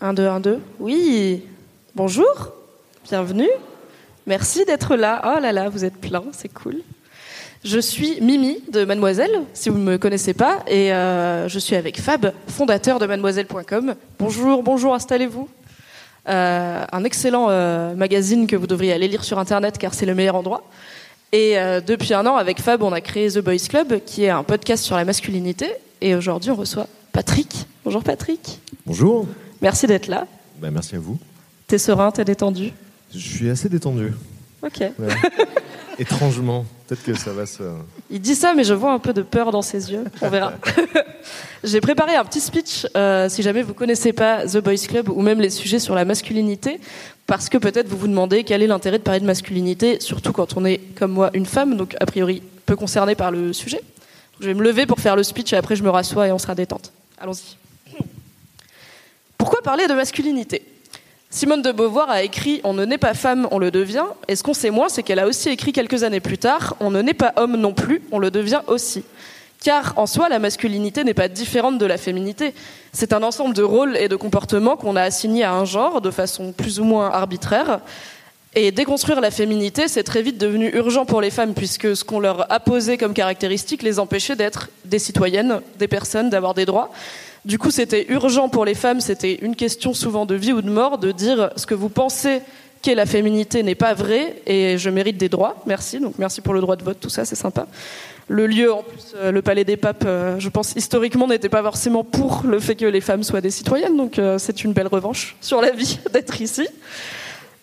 1, 2, 1, 2. Oui. Bonjour. Bienvenue. Merci d'être là. Oh là là, vous êtes plein, c'est cool. Je suis Mimi de Mademoiselle, si vous ne me connaissez pas, et euh, je suis avec Fab, fondateur de mademoiselle.com. Bonjour, bonjour, installez-vous. Euh, un excellent euh, magazine que vous devriez aller lire sur Internet car c'est le meilleur endroit. Et depuis un an, avec Fab, on a créé The Boys Club, qui est un podcast sur la masculinité. Et aujourd'hui, on reçoit Patrick. Bonjour Patrick. Bonjour. Merci d'être là. Bah, merci à vous. T'es serein, t'es détendu. Je suis assez détendu. Ok. Ouais. Étrangement. Peut-être que ça va se. Il dit ça, mais je vois un peu de peur dans ses yeux. On verra. J'ai préparé un petit speech, euh, si jamais vous connaissez pas The Boys Club ou même les sujets sur la masculinité, parce que peut-être vous vous demandez quel est l'intérêt de parler de masculinité, surtout quand on est, comme moi, une femme, donc a priori peu concernée par le sujet. Je vais me lever pour faire le speech et après je me rassois et on sera détente. Allons-y. Pourquoi parler de masculinité? Simone de Beauvoir a écrit On ne naît pas femme, on le devient. Et ce qu'on sait moins, c'est qu'elle a aussi écrit quelques années plus tard On ne naît pas homme non plus, on le devient aussi. Car en soi, la masculinité n'est pas différente de la féminité. C'est un ensemble de rôles et de comportements qu'on a assignés à un genre de façon plus ou moins arbitraire. Et déconstruire la féminité, c'est très vite devenu urgent pour les femmes, puisque ce qu'on leur a posé comme caractéristique les empêchait d'être des citoyennes, des personnes, d'avoir des droits. Du coup, c'était urgent pour les femmes, c'était une question souvent de vie ou de mort, de dire ce que vous pensez qu'est la féminité n'est pas vrai, et je mérite des droits, merci, donc merci pour le droit de vote, tout ça, c'est sympa. Le lieu, en plus, euh, le Palais des Papes, euh, je pense historiquement n'était pas forcément pour le fait que les femmes soient des citoyennes, donc euh, c'est une belle revanche sur la vie d'être ici.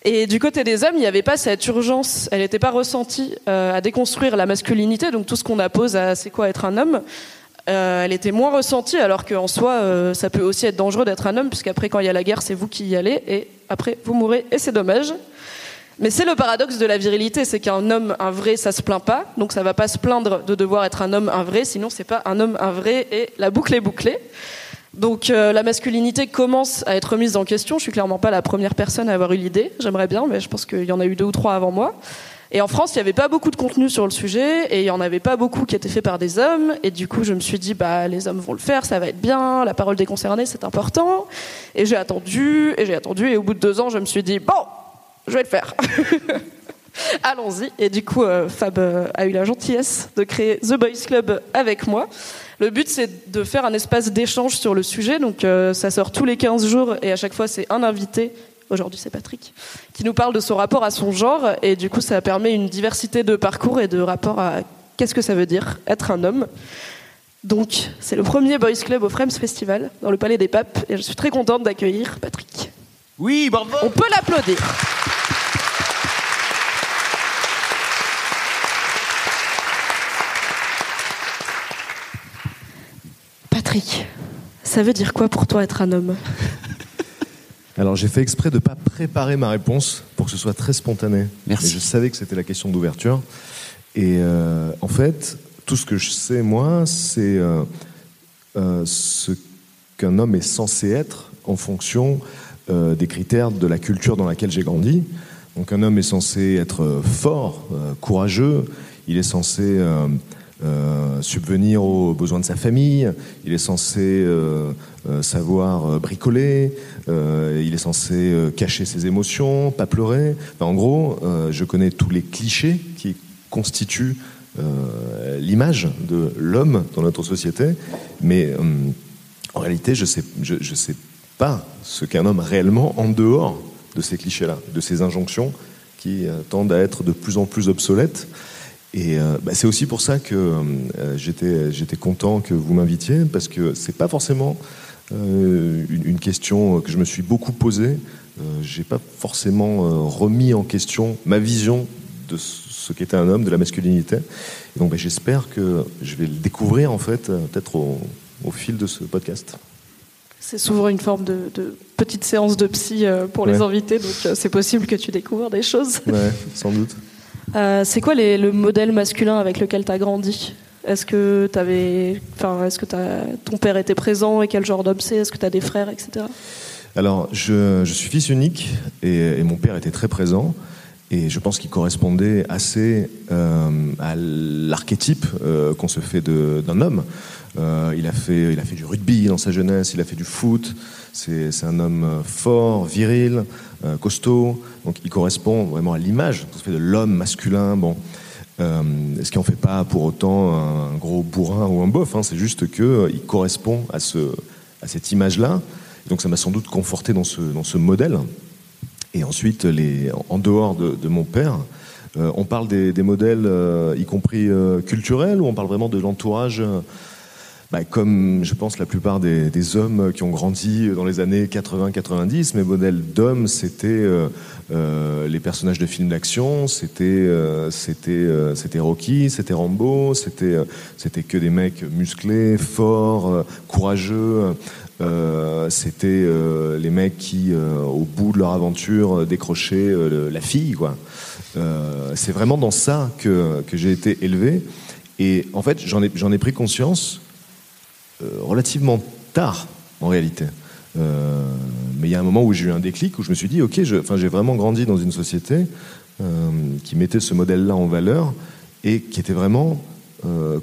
Et du côté des hommes, il n'y avait pas cette urgence, elle n'était pas ressentie à déconstruire la masculinité, donc tout ce qu'on appose à c'est quoi être un homme, euh, elle était moins ressentie, alors qu'en soi, euh, ça peut aussi être dangereux d'être un homme, puisqu'après, quand il y a la guerre, c'est vous qui y allez, et après, vous mourrez, et c'est dommage. Mais c'est le paradoxe de la virilité, c'est qu'un homme, un vrai, ça se plaint pas, donc ça va pas se plaindre de devoir être un homme, un vrai, sinon c'est pas un homme, un vrai, et la boucle est bouclée. Donc euh, la masculinité commence à être remise en question. Je suis clairement pas la première personne à avoir eu l'idée. J'aimerais bien, mais je pense qu'il y en a eu deux ou trois avant moi. Et en France, il n'y avait pas beaucoup de contenu sur le sujet, et il n'y en avait pas beaucoup qui étaient faits par des hommes. Et du coup, je me suis dit, bah, les hommes vont le faire, ça va être bien, la parole des concernés, c'est important. Et j'ai attendu, et j'ai attendu, et au bout de deux ans, je me suis dit, bon, je vais le faire. Allons-y. Et du coup, euh, Fab euh, a eu la gentillesse de créer The Boys Club avec moi. Le but, c'est de faire un espace d'échange sur le sujet. Donc, euh, ça sort tous les 15 jours et à chaque fois, c'est un invité. Aujourd'hui, c'est Patrick qui nous parle de son rapport à son genre. Et du coup, ça permet une diversité de parcours et de rapport à qu'est-ce que ça veut dire être un homme. Donc, c'est le premier Boys Club au Frames Festival dans le Palais des Papes. Et je suis très contente d'accueillir Patrick. Oui, bravo On peut l'applaudir. Patrick, ça veut dire quoi pour toi être un homme? Alors j'ai fait exprès de ne pas préparer ma réponse pour que ce soit très spontané. Merci. Mais je savais que c'était la question d'ouverture. Et euh, en fait, tout ce que je sais, moi, c'est euh, euh, ce qu'un homme est censé être en fonction euh, des critères de la culture dans laquelle j'ai grandi. Donc un homme est censé être euh, fort, courageux, il est censé euh, subvenir aux besoins de sa famille, il est censé euh, euh, savoir bricoler, il est censé cacher ses émotions, pas pleurer. En gros, je connais tous les clichés qui constituent l'image de l'homme dans notre société, mais en réalité, je sais, je, je sais pas ce qu'est un homme réellement en dehors de ces clichés-là, de ces injonctions qui tendent à être de plus en plus obsolètes. Et euh, bah, c'est aussi pour ça que euh, j'étais j'étais content que vous m'invitiez parce que c'est pas forcément euh, une, une question que je me suis beaucoup posée. J'ai pas forcément remis en question ma vision de ce qu'était un homme, de la masculinité. Et donc bah, j'espère que je vais le découvrir en fait peut-être au, au fil de ce podcast. C'est souvent une forme de, petite séance de psy pour les invités, donc c'est possible que tu découvres des choses. Ouais, sans doute. C'est quoi le modèle masculin avec lequel tu as grandi? Est-ce que, avais, est-ce que ton père était présent et quel genre d'homme c'est? Est-ce que tu as des frères, etc. Alors, je, suis fils unique et, mon père était très présent. Et je pense qu'il correspondait assez euh, à l'archétype euh, qu'on se fait d'un homme. Euh, il, a fait, il a fait du rugby dans sa jeunesse, il a fait du foot. C'est un homme fort, viril, costaud. Donc il correspond vraiment à l'image de l'homme masculin. Bon. ce qui n'en fait pas pour autant un gros bourrin ou un bof. Hein? C'est juste qu'il correspond à, ce, à cette image-là. Donc ça m'a sans doute conforté dans ce, dans ce modèle. Et ensuite, en dehors de, mon père, euh, on parle des, modèles, euh, y compris euh, culturels, ou on parle vraiment de l'entourage bah, comme je pense la plupart des, hommes qui ont grandi dans les années 80-90, mes modèles d'hommes, c'était les personnages de films d'action, c'était c'était Rocky, c'était Rambo, c'était que des mecs musclés, forts, courageux. Euh, c'était euh, les mecs qui, euh, au bout de leur aventure, décrochaient la fille. C'est vraiment dans ça que, que j'ai été élevé. Et en fait, j'en ai, j'en ai pris conscience relativement tard, en réalité. mais il y a un moment où j'ai eu un déclic, où je me suis dit, ok, j'ai vraiment grandi dans une société qui mettait ce modèle-là en valeur et qui était vraiment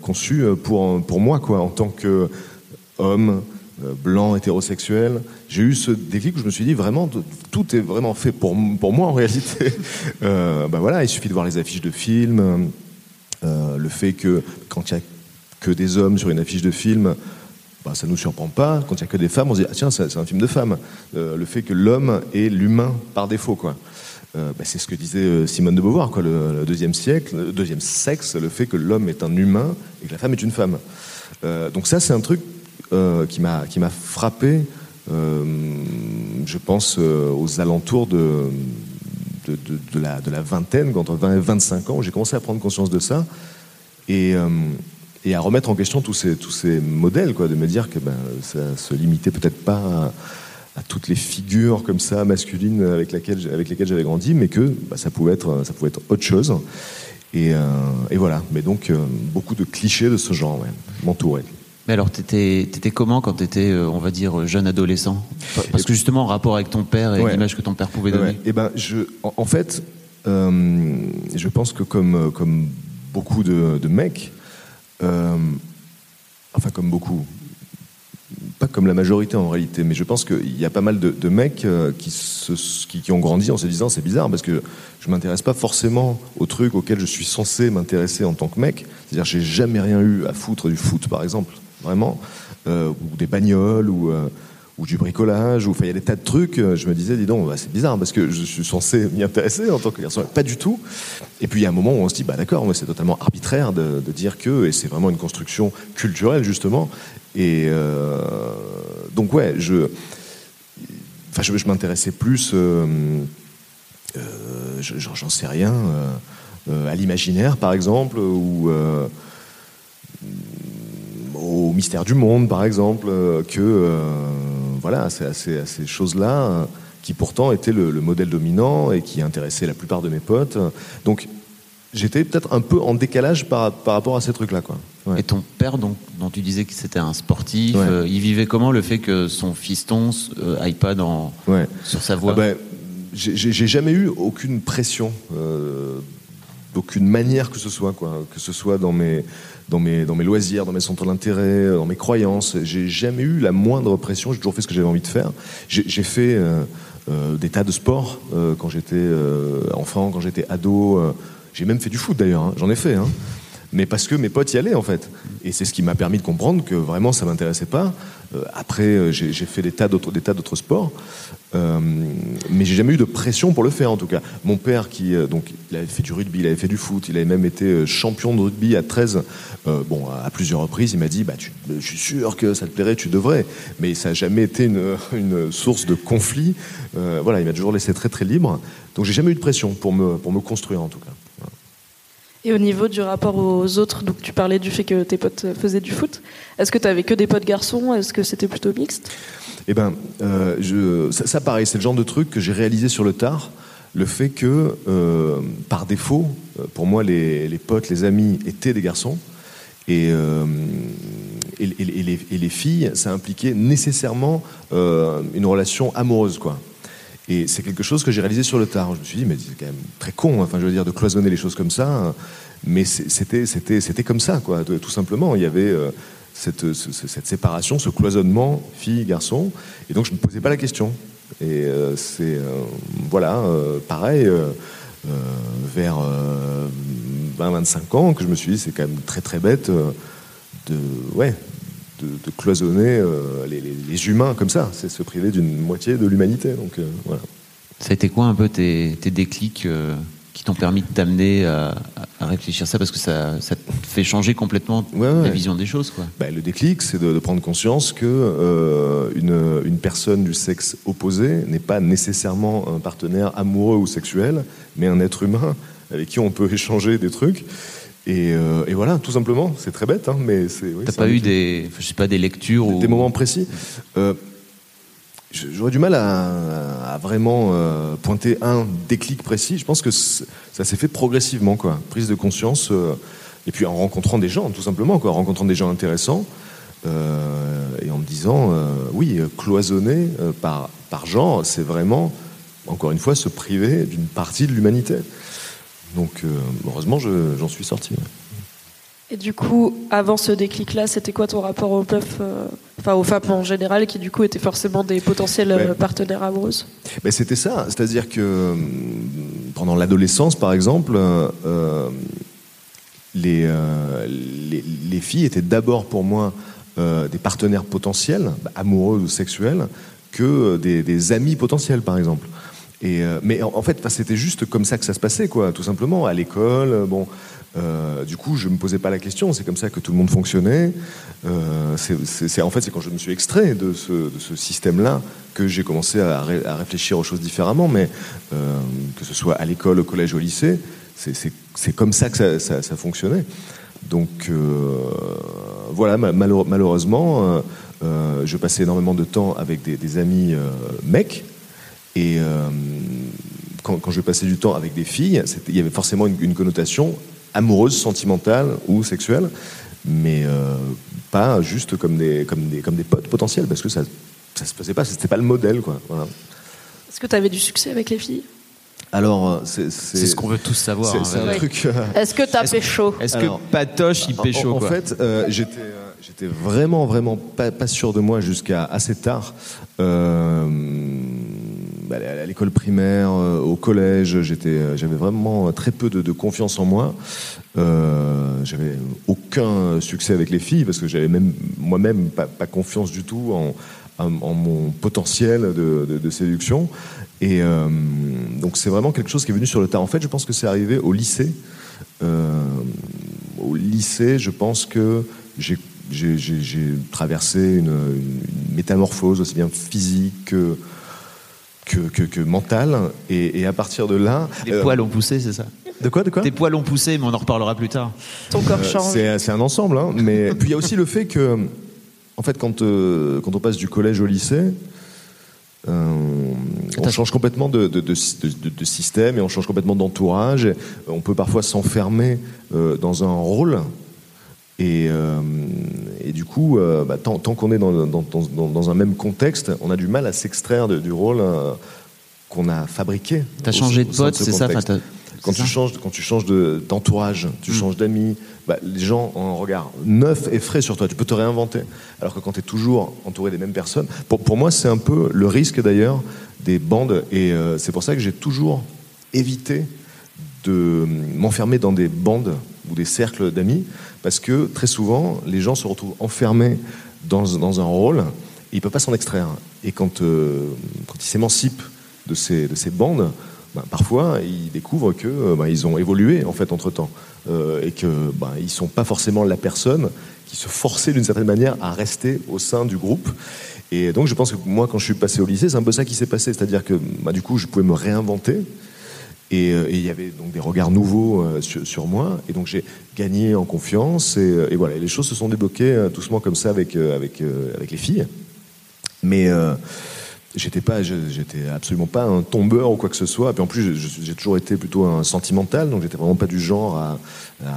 conçu pour, pour moi, quoi, en tant qu'homme, euh, blanc, hétérosexuel. J'ai eu ce déclic où je me suis dit vraiment, tout est vraiment fait pour, pour moi en réalité. Euh, bah voilà, il suffit de voir les affiches de films, euh, le fait que quand il n'y a que des hommes sur une affiche de film, bah, ça ne nous surprend pas. Quand il n'y a que des femmes, on se dit ah, tiens, c'est un film de femmes. le fait que l'homme est l'humain par défaut, quoi. Bah, c'est ce que disait Simone de Beauvoir, quoi, le, deuxième siècle, le deuxième sexe, le fait que l'homme est un humain et que la femme est une femme. donc ça, c'est un truc euh, qui m'a qui m'a frappé. Euh, je pense euh, aux alentours de de, de, la, de la vingtaine, entre 20 et 25 ans, où j'ai commencé à prendre conscience de ça et, et à remettre en question tous ces, tous ces modèles, quoi, de me dire que ben, ça se limitait peut-être pas à, toutes les figures comme ça masculines avec, laquelle, avec lesquelles j'avais grandi, mais que bah, ça, pouvait être, ça pouvait être autre chose. Et, et voilà, mais donc beaucoup de clichés de ce genre ouais, m'entouraient. Mais alors, t'étais étais comment quand t'étais, euh, on va dire, jeune adolescent? Parce que justement, en rapport avec ton père et l'image que ton père pouvait donner. Eh ben, je, en, fait, euh, je pense que comme, euh, comme beaucoup de, mecs, enfin comme beaucoup, pas comme la majorité en réalité, mais je pense qu'il y a pas mal de, mecs qui, qui, ont grandi en se disant c'est bizarre parce que je m'intéresse pas forcément aux trucs auxquels je suis censé m'intéresser en tant que mec. C'est-à-dire j'ai jamais rien eu à foutre du foot par exemple. Vraiment, euh, ou des bagnoles, ou, euh, ou du bricolage, ou il y a des tas de trucs. Euh, je me disais, dis donc, bah, c'est bizarre parce que je suis censé m'y intéresser en tant que garçon, pas du tout. Et puis il y a un moment où on se dit, bah d'accord, c'est totalement arbitraire de, dire que, et c'est vraiment une construction culturelle justement. Et donc ouais, je, enfin, je, m'intéressais plus, j'en sais rien, à l'imaginaire par exemple, ou au mystère du monde, par exemple, euh, que euh, voilà, c'est à ces, choses-là euh, qui pourtant étaient le, modèle dominant et qui intéressaient la plupart de mes potes. Donc j'étais peut-être un peu en décalage par, par rapport à ces trucs-là. Quoi. Et ton père, donc, dont tu disais que c'était un sportif, il vivait comment le fait que son fiston aille pas dans, sur sa voie ah ben, J'ai jamais eu aucune pression. D'aucune manière que ce soit, quoi. que ce soit dans mes, dans mes, dans mes loisirs, dans mes centres d'intérêt, dans mes croyances. J'ai jamais eu la moindre pression, j'ai toujours fait ce que j'avais envie de faire. J'ai fait euh, euh, des tas de sports euh, quand j'étais enfant, quand j'étais ado. j'ai même fait du foot d'ailleurs, hein. j'en ai fait. Hein mais parce que mes potes y allaient en fait. Et c'est ce qui m'a permis de comprendre que vraiment ça m'intéressait pas. Euh, après, euh, j'ai fait des tas d'autres des tas d'autres sports, euh, mais j'ai jamais eu de pression pour le faire en tout cas. Mon père qui donc il avait fait du rugby, il avait fait du foot, il avait même été champion de rugby à 13. bon, à plusieurs reprises, il m'a dit bah je suis sûr que ça te plairait, tu devrais. Mais ça n'a jamais été une, une, source de conflit. voilà, il m'a toujours laissé très très libre. Donc j'ai jamais eu de pression pour me pour me construire en tout cas. Et au niveau du rapport aux autres, donc tu parlais du fait que tes potes faisaient du foot. Est-ce que tu avais que des potes garçons? Est-ce que c'était plutôt mixte? Eh ben, euh, je, ça, pareil, c'est le genre de truc que j'ai réalisé sur le tard. Le fait que, euh, par défaut, euh, pour moi, les, potes, les amis étaient des garçons. Et, les, et, les, filles, ça impliquait nécessairement une relation amoureuse, quoi. Et c'est quelque chose que j'ai réalisé sur le tard. Je me suis dit, mais c'est quand même très con, enfin, je veux dire, de cloisonner les choses comme ça. Mais c'était, c'était, c'était comme ça, quoi, tout simplement. Il y avait euh, cette, cette, séparation, ce cloisonnement fille-garçon. Et donc, je ne me posais pas la question. Et euh, c'est, euh, voilà, pareil, vers 20-25 ans, que je me suis dit, c'est quand même très, très bête de, ouais, de, de cloisonner euh, les, les, les, humains comme ça. C'est se priver d'une moitié de l'humanité. Donc euh, voilà. Ça a été quoi un peu tes, tes déclics euh, qui t'ont permis de t'amener à, à, réfléchir ça Parce que ça, ça te fait changer complètement ouais, ouais. la vision des choses. Quoi. Bah, le déclic, c'est de, de, prendre conscience que euh, une, une, personne du sexe opposé n'est pas nécessairement un partenaire amoureux ou sexuel, mais un être humain avec qui on peut échanger des trucs. Et, euh, et, voilà, tout simplement, c'est très bête, hein, mais c'est. Oui, T'as pas eu des, je sais pas, des lectures des, ou des moments précis. Euh, J'aurais du mal à, à vraiment euh, pointer un déclic précis. Je pense que ça s'est fait progressivement, quoi. Prise de conscience, et puis en rencontrant des gens, tout simplement, quoi, en rencontrant des gens intéressants, et en me disant, oui, cloisonner par par genre, c'est vraiment, encore une fois, se priver d'une partie de l'humanité. Donc, euh, heureusement, j'en suis sorti. Et du coup, avant ce déclic-là, c'était quoi ton rapport aux puffs, euh, enfin aux femmes en général, qui du coup étaient forcément des potentiels ouais. partenaires amoureuses? Ben, C'était ça, c'est-à-dire que pendant l'adolescence, par exemple, euh, les, euh, les, les, filles étaient d'abord pour moi des partenaires potentiels, amoureux ou sexuels, que des, des amis potentiels, par exemple. Euh, mais en, fait, c'était juste comme ça que ça se passait, quoi, tout simplement, à l'école. Bon, euh, du coup, je me posais pas la question. C'est comme ça que tout le monde fonctionnait. Euh, en fait, c'est quand je me suis extrait de ce, système-là que j'ai commencé à, ré, à, réfléchir aux choses différemment. Mais euh, que ce soit à l'école, au collège, au lycée, c'est comme ça que ça, fonctionnait. Donc euh, voilà, malheure, malheureusement, euh, je passais énormément de temps avec des amis mecs. Et euh, quand, quand, je passais du temps avec des filles, il y avait forcément une, une, connotation amoureuse, sentimentale ou sexuelle, mais euh, pas juste comme des, comme, des, comme des potes potentiels, parce que ça ne se passait pas, c'était pas le modèle. Quoi. Voilà. Est-ce que tu avais du succès avec les filles? Alors, c'est ce qu'on veut tous savoir. C'est un truc. Euh... Est-ce que tu as pécho Est-ce que Patoche il pécho En, en quoi. fait, euh, j'étais j'étais vraiment vraiment pas, pas sûr de moi jusqu'à assez tard. Euh, à l'école primaire, euh, au collège, j'étais, j'avais vraiment très peu de, confiance en moi. Euh, j'avais aucun succès avec les filles parce que j'avais même moi-même pas, confiance du tout en, mon potentiel de, séduction. Et euh, donc c'est vraiment quelque chose qui est venu sur le tard. En fait, je pense que c'est arrivé au lycée. Euh, au lycée, je pense que j'ai j'ai traversé une, une, métamorphose aussi bien physique que, que, que, que mentale. Et, et, à partir de là. Les euh, poils ont poussé, c'est ça De quoi, de quoi Tes poils ont poussé, mais on en reparlera plus tard. Ton corps change. Euh, c'est un ensemble. Hein, mais puis il y a aussi le fait que, en fait, quand, euh, quand on passe du collège au lycée, euh, on change complètement de, de, de, de, système et on change complètement d'entourage. On peut parfois s'enfermer euh, dans un rôle. Et, euh, et du coup, euh, bah, tant, tant qu'on est dans, dans, dans, dans, un même contexte, on a du mal à s'extraire du rôle euh, qu'on a fabriqué. T'as changé de pote, c'est ça quand tu, changes, quand tu changes d'entourage, tu mmh. changes d'amis, bah, les gens ont un regard neuf et frais sur toi. Tu peux te réinventer. Alors que quand tu es toujours entouré des mêmes personnes, pour, pour moi, c'est un peu le risque d'ailleurs des bandes. Et euh, c'est pour ça que j'ai toujours évité de m'enfermer dans des bandes ou des cercles d'amis, parce que très souvent, les gens se retrouvent enfermés dans, dans un rôle et ils ne peuvent pas s'en extraire. Et quand, euh, quand ils s'émancipent de ces, de ces bandes, ben, parfois ils découvrent que ben, ils ont évolué en fait entre temps euh, et que ben, ils sont pas forcément la personne qui se forçait d'une certaine manière à rester au sein du groupe. Et donc je pense que moi quand je suis passé au lycée, c'est un peu ça qui s'est passé, c'est-à-dire que du coup je pouvais me réinventer Et il y avait donc des regards nouveaux sur, moi. Et donc j'ai gagné en confiance. Et, voilà, les choses se sont débloquées doucement comme ça avec, avec, les filles. Mais pas, j'étais absolument pas un tombeur ou quoi que ce soit. Et puis en plus, j'ai toujours été plutôt un sentimental, donc j'étais vraiment pas du genre à,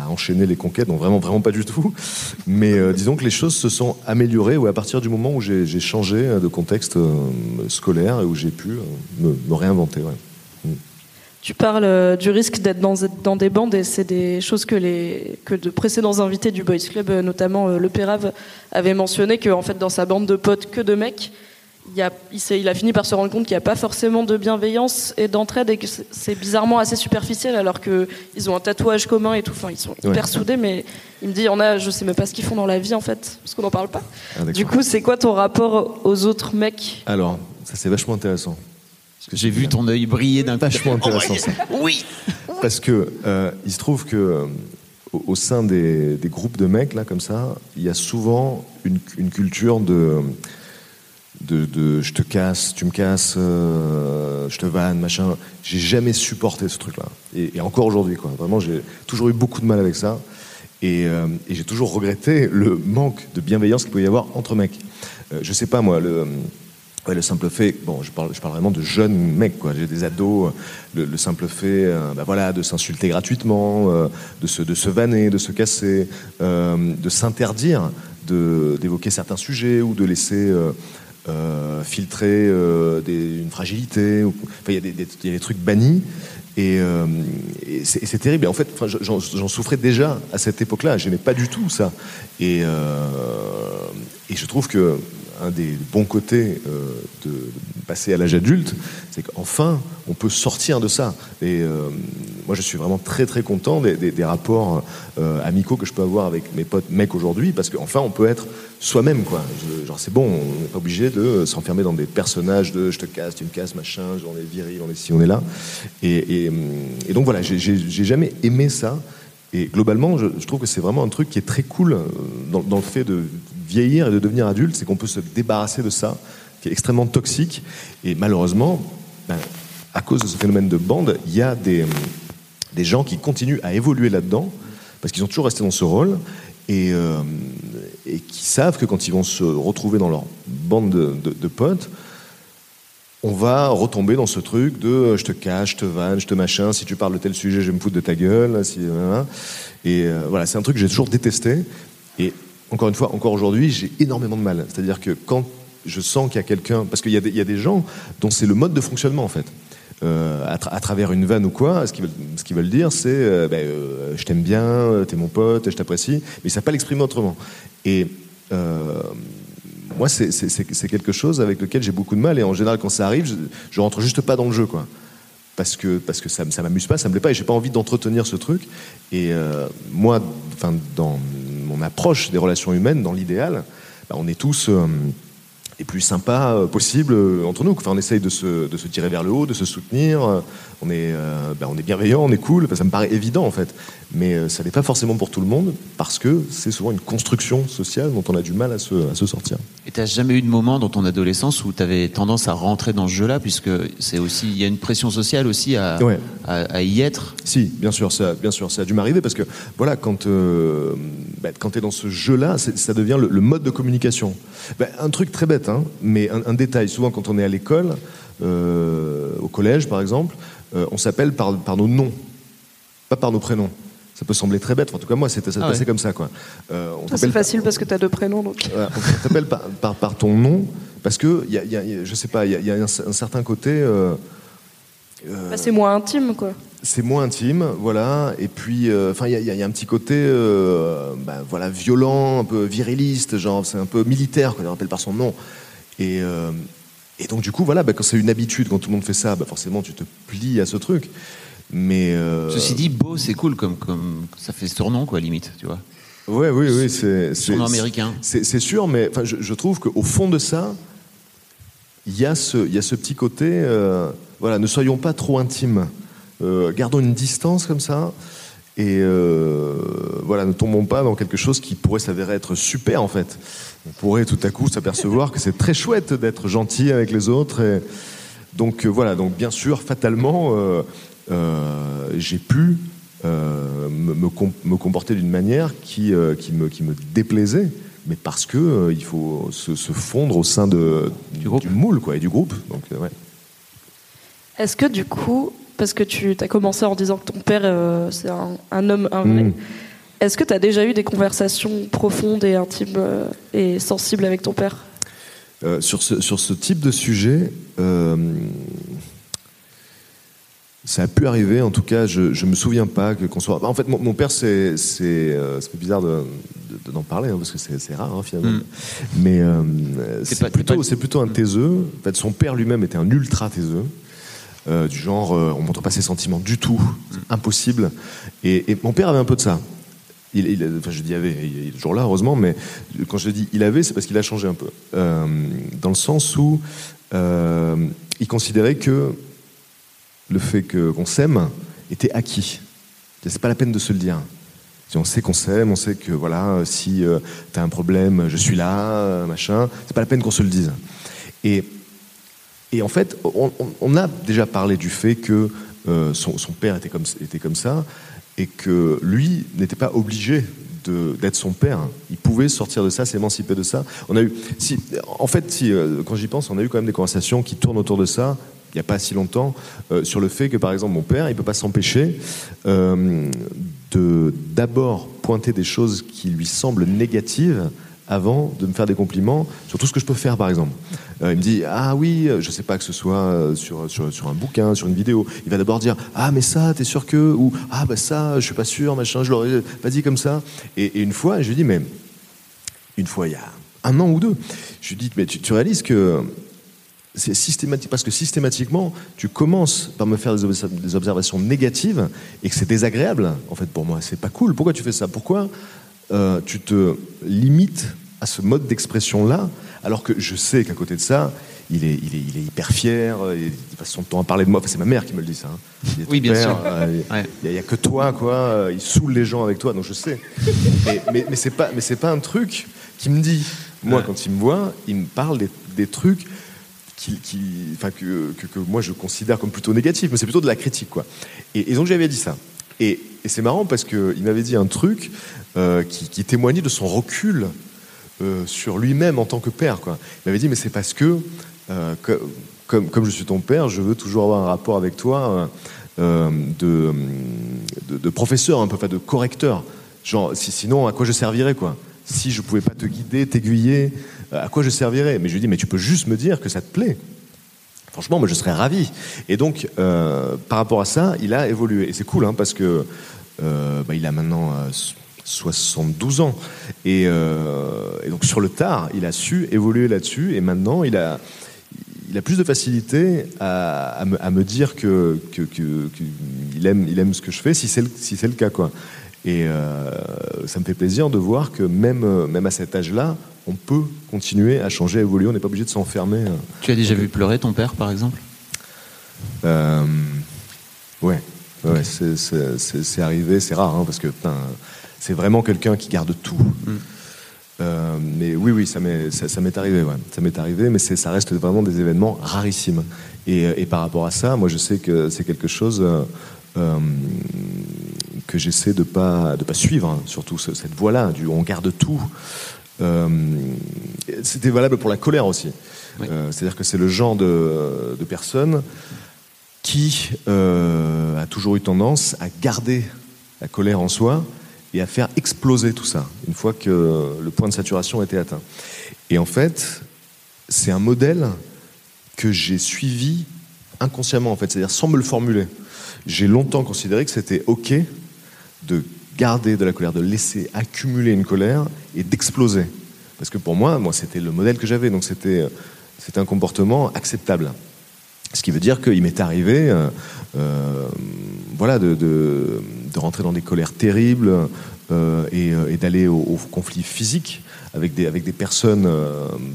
enchaîner les conquêtes, donc vraiment, vraiment pas du tout. Mais euh, disons que les choses se sont améliorées à partir du moment où j'ai changé de contexte euh, scolaire et où j'ai pu euh, me, réinventer. Mm. Tu parles du risque d'être dans, dans, des bandes et c'est des choses que, les, que de précédents invités du Boys Club, notamment le Pérave, avait mentionné qu'en fait dans sa bande de potes que de mecs, il a, il, a, fini par se rendre compte qu'il n'y a pas forcément de bienveillance et d'entraide et que c'est bizarrement assez superficiel alors qu'ils ont un tatouage commun et tout. Enfin, ils sont hyper soudés, mais il me dit, il y en a, je sais même pas ce qu'ils font dans la vie en fait, parce qu'on n'en parle pas. Ah, du coup, c'est quoi ton rapport aux autres mecs? Alors, ça c'est vachement intéressant. J'ai vu ton œil briller d'un Vachement intéressant ça. Oui. Parce que euh, il se trouve que euh, au, sein des, groupes de mecs là comme ça, il y a souvent une, une culture de de, je te casse, tu me casses, euh, je te vanne, machin. J'ai jamais supporté ce truc-là. Et, encore aujourd'hui, quoi. Vraiment, j'ai toujours eu beaucoup de mal avec ça. Et, euh, j'ai toujours regretté le manque de bienveillance qu'il peut y avoir entre mecs. Je sais pas, moi, le, le simple fait, bon, je parle, je parle vraiment de jeunes mecs, quoi. J'ai des ados, le, simple fait, bah voilà, de s'insulter gratuitement, de, se, de se vanner, de se casser, de s'interdire d'évoquer certains sujets ou de laisser euh, filtrer euh, une fragilité. il y, a des trucs bannis. Et, euh, c'est terrible. En fait, j'en souffrais déjà à cette époque-là. Je n'aimais pas du tout ça. Et, et je trouve que un des bons côtés euh, de passer à l'âge adulte, c'est qu'enfin, on peut sortir de ça. Et euh, moi, je suis vraiment très très content des, rapports euh, amicaux que je peux avoir avec mes potes mecs aujourd'hui, parce qu'enfin, on peut être soi-même, quoi. genre, c'est bon, on n'est pas obligé de s'enfermer dans des personnages de je te casse, tu me casses, machin, on est viril, on est ci, on est là. Et, donc voilà, j'ai jamais aimé ça. Et globalement, je, trouve que c'est vraiment un truc qui est très cool dans, dans le fait de vieillir et de devenir adulte, c'est qu'on peut se débarrasser de ça, qui est extrêmement toxique. Et malheureusement, ben, à cause de ce phénomène de bande, il y a des, des gens qui continuent à évoluer là-dedans, parce qu'ils ont toujours resté dans ce rôle, et, euh, et, qui savent que quand ils vont se retrouver dans leur bande de, potes, on va retomber dans ce truc de euh, je te cache, je te vanne, je te machin, si tu parles de tel sujet, je vais me foutre de ta gueule. Et euh, voilà, c'est un truc que j'ai toujours détesté. Et encore une fois, encore aujourd'hui, j'ai énormément de mal. C'est-à-dire que quand je sens qu'il y a quelqu'un, parce qu'il y, a des gens dont c'est le mode de fonctionnement en fait. Euh, à, travers une vanne ou quoi, ce qu'ils veulent, dire, c'est euh, ben, euh, je t'aime bien, t'es mon pote, je t'apprécie, mais ils ne savent pas l'exprimer autrement. Et moi, c'est quelque chose avec lequel j'ai beaucoup de mal, et en général, quand ça arrive, je, je rentre juste pas dans le jeu, quoi. Parce que, parce que ça, ça m'amuse pas, ça me plaît pas, et j'ai pas envie d'entretenir ce truc. Et moi, dans mon approche des relations humaines, dans l'idéal, bah, on est tous euh, les plus sympas euh, possibles euh, entre nous. Enfin, on essaye de se, de se, tirer vers le haut, de se soutenir. On est, bah, on est bienveillant, on est cool. ça me paraît évident en fait. Mais ça n'est pas forcément pour tout le monde parce que c'est souvent une construction sociale dont on a du mal à se, à se sortir. Et tu n'as jamais eu de moment dans ton adolescence où tu avais tendance à rentrer dans ce jeu-là, puisque c'est aussi, il y a une pression sociale aussi à, à, y être? Si, bien sûr, ça, bien sûr, ça a dû m'arriver parce que voilà, quand, euh, bah, quand tu es dans ce jeu-là, ça devient le, mode de communication. Bah, un truc très bête, hein, mais un, détail, souvent quand on est à l'école, euh, au collège par exemple, euh, on s'appelle par, par nos noms, pas par nos prénoms. Ça peut sembler très bête. En tout cas, moi, ça ah passait comme ça. Quoi. Euh, c'est facile parce que tu as deux prénoms. Donc. on t'appelle par, par, ton nom parce que, y a, y a, je sais pas, il y, a, un, certain côté. Euh, euh, bah, c'est moins intime, quoi. C'est moins intime, voilà. Et puis, enfin, il y, a un petit côté, bah, voilà, violent, un peu viriliste, genre, c'est un peu militaire, qu'on rappelle par son nom. Et, et donc, du coup, voilà, bah, quand c'est une habitude, quand tout le monde fait ça, bah, forcément, tu te plies à ce truc. Mais euh, Ceci dit, beau, c'est cool, comme, comme ça fait surnom, quoi, limite, tu vois. Ouais, oui, oui, c'est. Surnom américain. C'est sûr, mais je, je trouve qu'au fond de ça, il y, a ce, y a ce petit côté, euh, voilà, ne soyons pas trop intimes. Euh, gardons une distance comme ça. Et voilà, ne tombons pas dans quelque chose qui pourrait s'avérer être super en fait. On pourrait tout à coup s'apercevoir que c'est très chouette d'être gentil avec les autres. Et donc voilà, donc bien sûr, fatalement, j'ai pu me, me, comporter d'une manière qui, qui, me, qui me déplaisait mais parce que il faut se, fondre au sein de, du, moule quoi, et du groupe. Donc, ouais. Est-ce que du coup, parce que tu as commencé en disant que ton père, euh, c'est un, homme, un vrai, mm. est-ce que tu as déjà eu des conversations profondes et intimes euh, et sensibles avec ton père? Euh, sur, ce, sur ce type de sujet, ça a pu arriver, en tout cas, je ne me souviens pas qu'on soit. En fait, mon, père, c'est, c'est, bizarre d'en parler, hein, parce que c'est, rare, hein, finalement. Mm. Mais c'est, plutôt, c'est plutôt un taiseux. En fait, son père lui-même était un ultra taiseux. Euh, du genre euh, on montre pas ses sentiments du tout, impossible. Et, mon père avait un peu de ça. Il, enfin, je dis avait, il est toujours là, heureusement, mais quand je dis il avait, c'est parce qu'il a changé un peu. Euh, dans le sens où il considérait que le fait qu'on s'aime était acquis. C'est pas la peine de se le dire. On sait qu'on s'aime, on sait que voilà, si tu as un problème, je suis là, machin. C'est pas la peine qu'on se le dise. Et et en fait, on, a déjà parlé du fait que euh, son, père était comme, ça et que lui n'était pas obligé d'être son père. Il pouvait sortir de ça, s'émanciper de ça. On a eu, en fait, euh, quand j'y pense, on a eu quand même des conversations qui tournent autour de ça. Il n'y a pas si longtemps, euh, sur le fait que, par exemple, mon père, il ne peut pas s'empêcher de d'abord pointer des choses qui lui semblent négatives avant de me faire des compliments sur tout ce que je peux faire, par exemple. Euh, il me dit Ah oui, je sais pas que ce soit euh, sur, sur, un bouquin, sur une vidéo. Il va d'abord dire Ah, mais ça, t'es sûr que Ou Ah, bah ça, je suis pas sûr, machin, je l'aurais pas dit comme ça. Et, une fois, je lui dis Mais une fois, il y a un an ou deux, je lui dis Mais tu, réalises que c'est systématique parce que systématiquement tu commences par me faire des observations négatives et que c'est désagréable en fait pour moi c'est pas cool pourquoi tu fais ça? Pourquoi? Euh, tu te limites à ce mode d'expression-là, alors que je sais qu'à côté de ça, il est, il est, il est hyper fier, il passe son temps à parler de moi. Enfin, c'est ma mère qui me le dit, ça. Hein. Oui, bien sûr. Euh, il n'y a, que toi, quoi. Il saoule les gens avec toi, donc je sais. mais, mais, c'est pas, mais c'est pas un truc qui me dit. Moi, quand il me voit, il me parle des, trucs qui, qui, enfin, que, que, moi je considère comme plutôt négatifs, mais c'est plutôt de la critique, quoi. Et, et donc j'avais dit ça. Et, c'est marrant parce qu'il m'avait dit un truc euh, qui, témoignait de son recul euh, sur lui-même en tant que père. Il m'avait dit, mais c'est parce que, euh, comme, je suis ton père, je veux toujours avoir un rapport avec toi de, professeur, un peu, enfin de correcteur. Genre, si, sinon, à quoi je servirais quoi? Si je pouvais pas te guider, t'aiguiller, à quoi je servirais? Mais je lui dis, mais tu peux juste me dire que ça te plaît. Franchement, moi, je serais ravi. Et donc, par rapport à ça, il a évolué. Et c'est cool, hein, parce que bah, il a maintenant 72 ans. Euh, et, donc sur le tard, il a su évoluer là-dessus et maintenant il a, il a plus de facilité à, me, dire que, aime, il aime ce que je fais si c'est le, si le cas. Quoi. Et euh, ça me fait plaisir de voir que même, même à cet âge-là, on peut continuer à changer, à évoluer, on n'est pas obligé de s'enfermer. Tu as déjà vu pleurer ton père, par exemple? Euh, Ouais, ouais c'est, arrivé, c'est rare, hein, parce que c'est vraiment quelqu'un qui garde tout. Mm. Euh, mais oui, oui, ça m'est, ça, m'est arrivé, ça m'est arrivé, mais ça reste vraiment des événements rarissimes. Et, par rapport à ça, moi, je sais que c'est quelque chose euh, que j'essaie de pas de pas suivre, hein, surtout cette voie-là, du on garde tout. Euh, c'était valable pour la colère aussi. c'est-à-dire que c'est le genre de, de personne qui a toujours eu tendance à garder la colère en soi et à faire exploser tout ça, une fois que le point de saturation a été atteint. Et en fait, c'est un modèle que j'ai suivi inconsciemment, en fait, c'est-à-dire sans me le formuler. J'ai longtemps considéré que c'était OK de garder de la colère, de laisser accumuler une colère et d'exploser. Parce que pour moi, moi c'était le modèle que j'avais, donc c'était un comportement acceptable. Ce qui veut dire qu'il m'est arrivé euh, euh, voilà, de, de, rentrer dans des colères terribles euh, et, d'aller au, conflit physique avec des, avec des personnes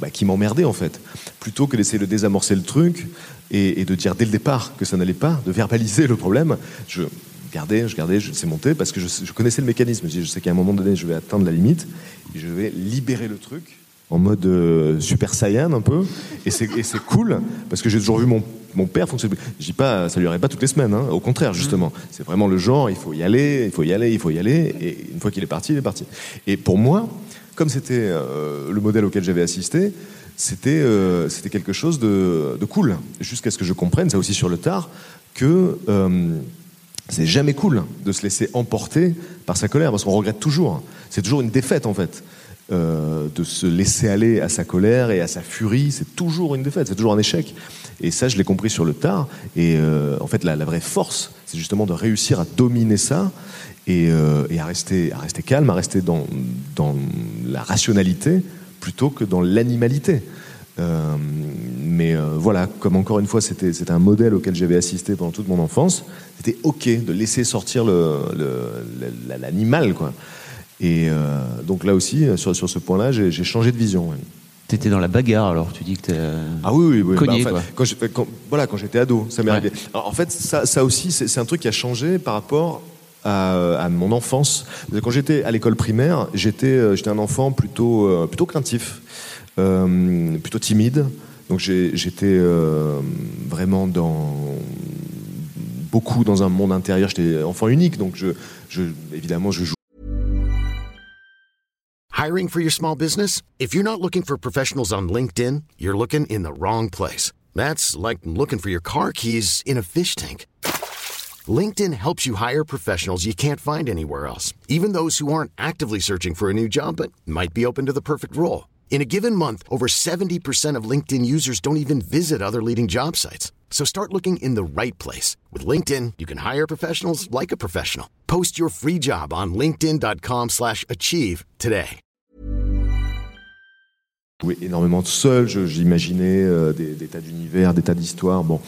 bah, qui m'emmerdaient en fait. Plutôt que d'essayer de désamorcer le truc et, de dire dès le départ que ça n'allait pas, de verbaliser le problème, je gardais, je gardais, je laissais monter parce que je, je connaissais le mécanisme. Je, sais qu'à un moment donné, je vais atteindre la limite et je vais libérer le truc en mode Super Saiyan un peu. Et c'est cool parce que j'ai toujours vu mon mon père fonctionne. Je dis pas, ça lui arrive pas toutes les semaines. Hein. Au contraire, justement, mmh. c'est vraiment le genre. Il faut y aller, il faut y aller, il faut y aller. Et une fois qu'il est parti, il est parti. Et pour moi, comme c'était euh, le modèle auquel j'avais assisté, c'était euh, c'était quelque chose de, de cool. Jusqu'à ce que je comprenne, ça aussi sur le tard, que c'est jamais cool de se laisser emporter par sa colère, parce qu'on regrette toujours. C'est toujours une défaite en fait. Euh, de se laisser aller à sa colère et à sa furie, c'est toujours une défaite, c'est toujours un échec. Et ça, je l'ai compris sur le tard. Et euh, en fait, la, vraie force, c'est justement de réussir à dominer ça et, euh, à, rester, calme, à rester dans la rationalité plutôt que dans l'animalité. Mais voilà, comme encore une fois, c'était un modèle auquel j'avais assisté pendant toute mon enfance, c'était OK de laisser sortir l'animal, quoi. Et euh, donc là aussi, sur, sur ce point-là, j'ai changé de vision. Tu étais dans la bagarre, alors tu dis que tu Ah oui, oui, oui. Cogné, bah, Quand, quand, voilà, quand j'étais ado, ça m'est arrivé. en fait, ça, ça aussi, c'est un truc qui a changé par rapport à, à mon enfance. Quand j'étais à l'école primaire, j'étais euh, j'étais un enfant plutôt, euh, plutôt craintif, euh, plutôt timide. Donc j'étais vraiment dans beaucoup dans un monde intérieur. J'étais enfant unique, donc je, évidemment, je jouais Hiring for your small business? If you're not looking for professionals on LinkedIn, you're looking in the wrong place. That's like looking for your car keys in a fish tank. LinkedIn helps you hire professionals you can't find anywhere else, even those who aren't actively searching for a new job but might be open to the perfect role. In a given month, over 70% of LinkedIn users don't even visit other leading job sites. So start looking in the right place. With LinkedIn, you can hire professionals like a professional. Post your free job on linkedin.com slash achieve today. jouais énormément seul, j'imaginais euh, des, des, tas d'univers, des tas d'histoires. Bon.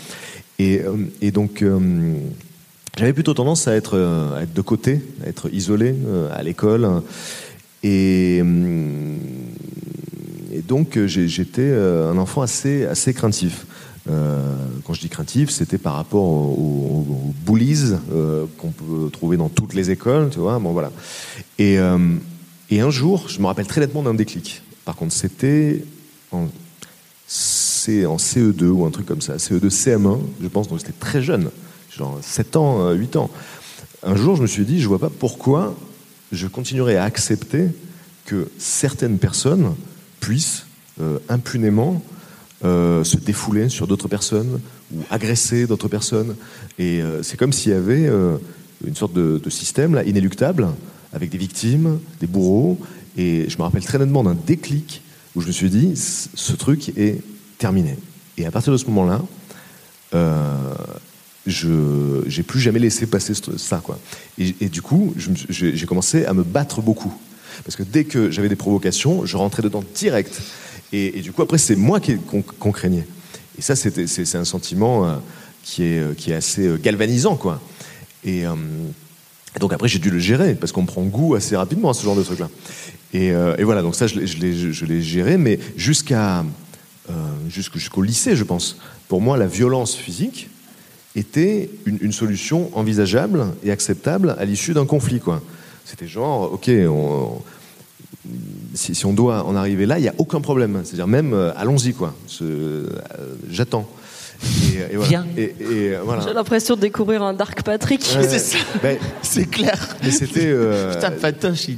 Et, euh, et donc, euh, j'avais plutôt tendance à être, euh, à être de côté, à être isolé euh, à l'école. Et, euh, et donc, j'étais un enfant assez, assez craintif. Euh, quand je dis craintif, c'était par rapport aux, bullies euh, qu'on peut trouver dans toutes les écoles, tu vois. Bon, voilà. Et, et un jour, je me rappelle très nettement d'un déclic. Par contre, c'était en, en CE2 ou un truc comme ça, CE2, CM1, je pense, donc c'était très jeune, genre 7 ans, 8 euh, ans. Un jour, je me suis dit, je vois pas pourquoi je continuerai à accepter que certaines personnes puissent euh, impunément euh, se défouler sur d'autres personnes ou agresser d'autres personnes. Et c'est comme s'il y avait une sorte de, système là, inéluctable avec des victimes, des bourreaux, et je me rappelle très nettement d'un déclic où je me suis dit, ce truc est terminé. Et à partir de ce moment-là, euh, je n'ai plus jamais laissé passer ça. Quoi. Et, du coup, j'ai commencé à me battre beaucoup. Parce que dès que j'avais des provocations, je rentrais dedans direct. Et, du coup, après, c'est moi qu'on craignait. Et ça, c'est un sentiment euh, qui, est, qui est assez euh, galvanisant. Quoi. Et, donc après, j'ai dû le gérer, parce qu'on prend goût assez rapidement à ce genre de truc-là. Et, euh, voilà, donc ça, je l'ai géré, mais euh, jusqu'au lycée, je pense. Pour moi, la violence physique était une, une solution envisageable et acceptable à l'issue d'un conflit. quoi. C'était genre, ok, on, si, si, on doit en arriver là, il n'y a aucun problème. C'est-à-dire même, euh, allons-y, quoi. Euh, j'attends. Et, voilà. J'ai l'impression de découvrir un Dark Patrick. c'est ça. Ben, c'est clair. Mais c'était. Euh,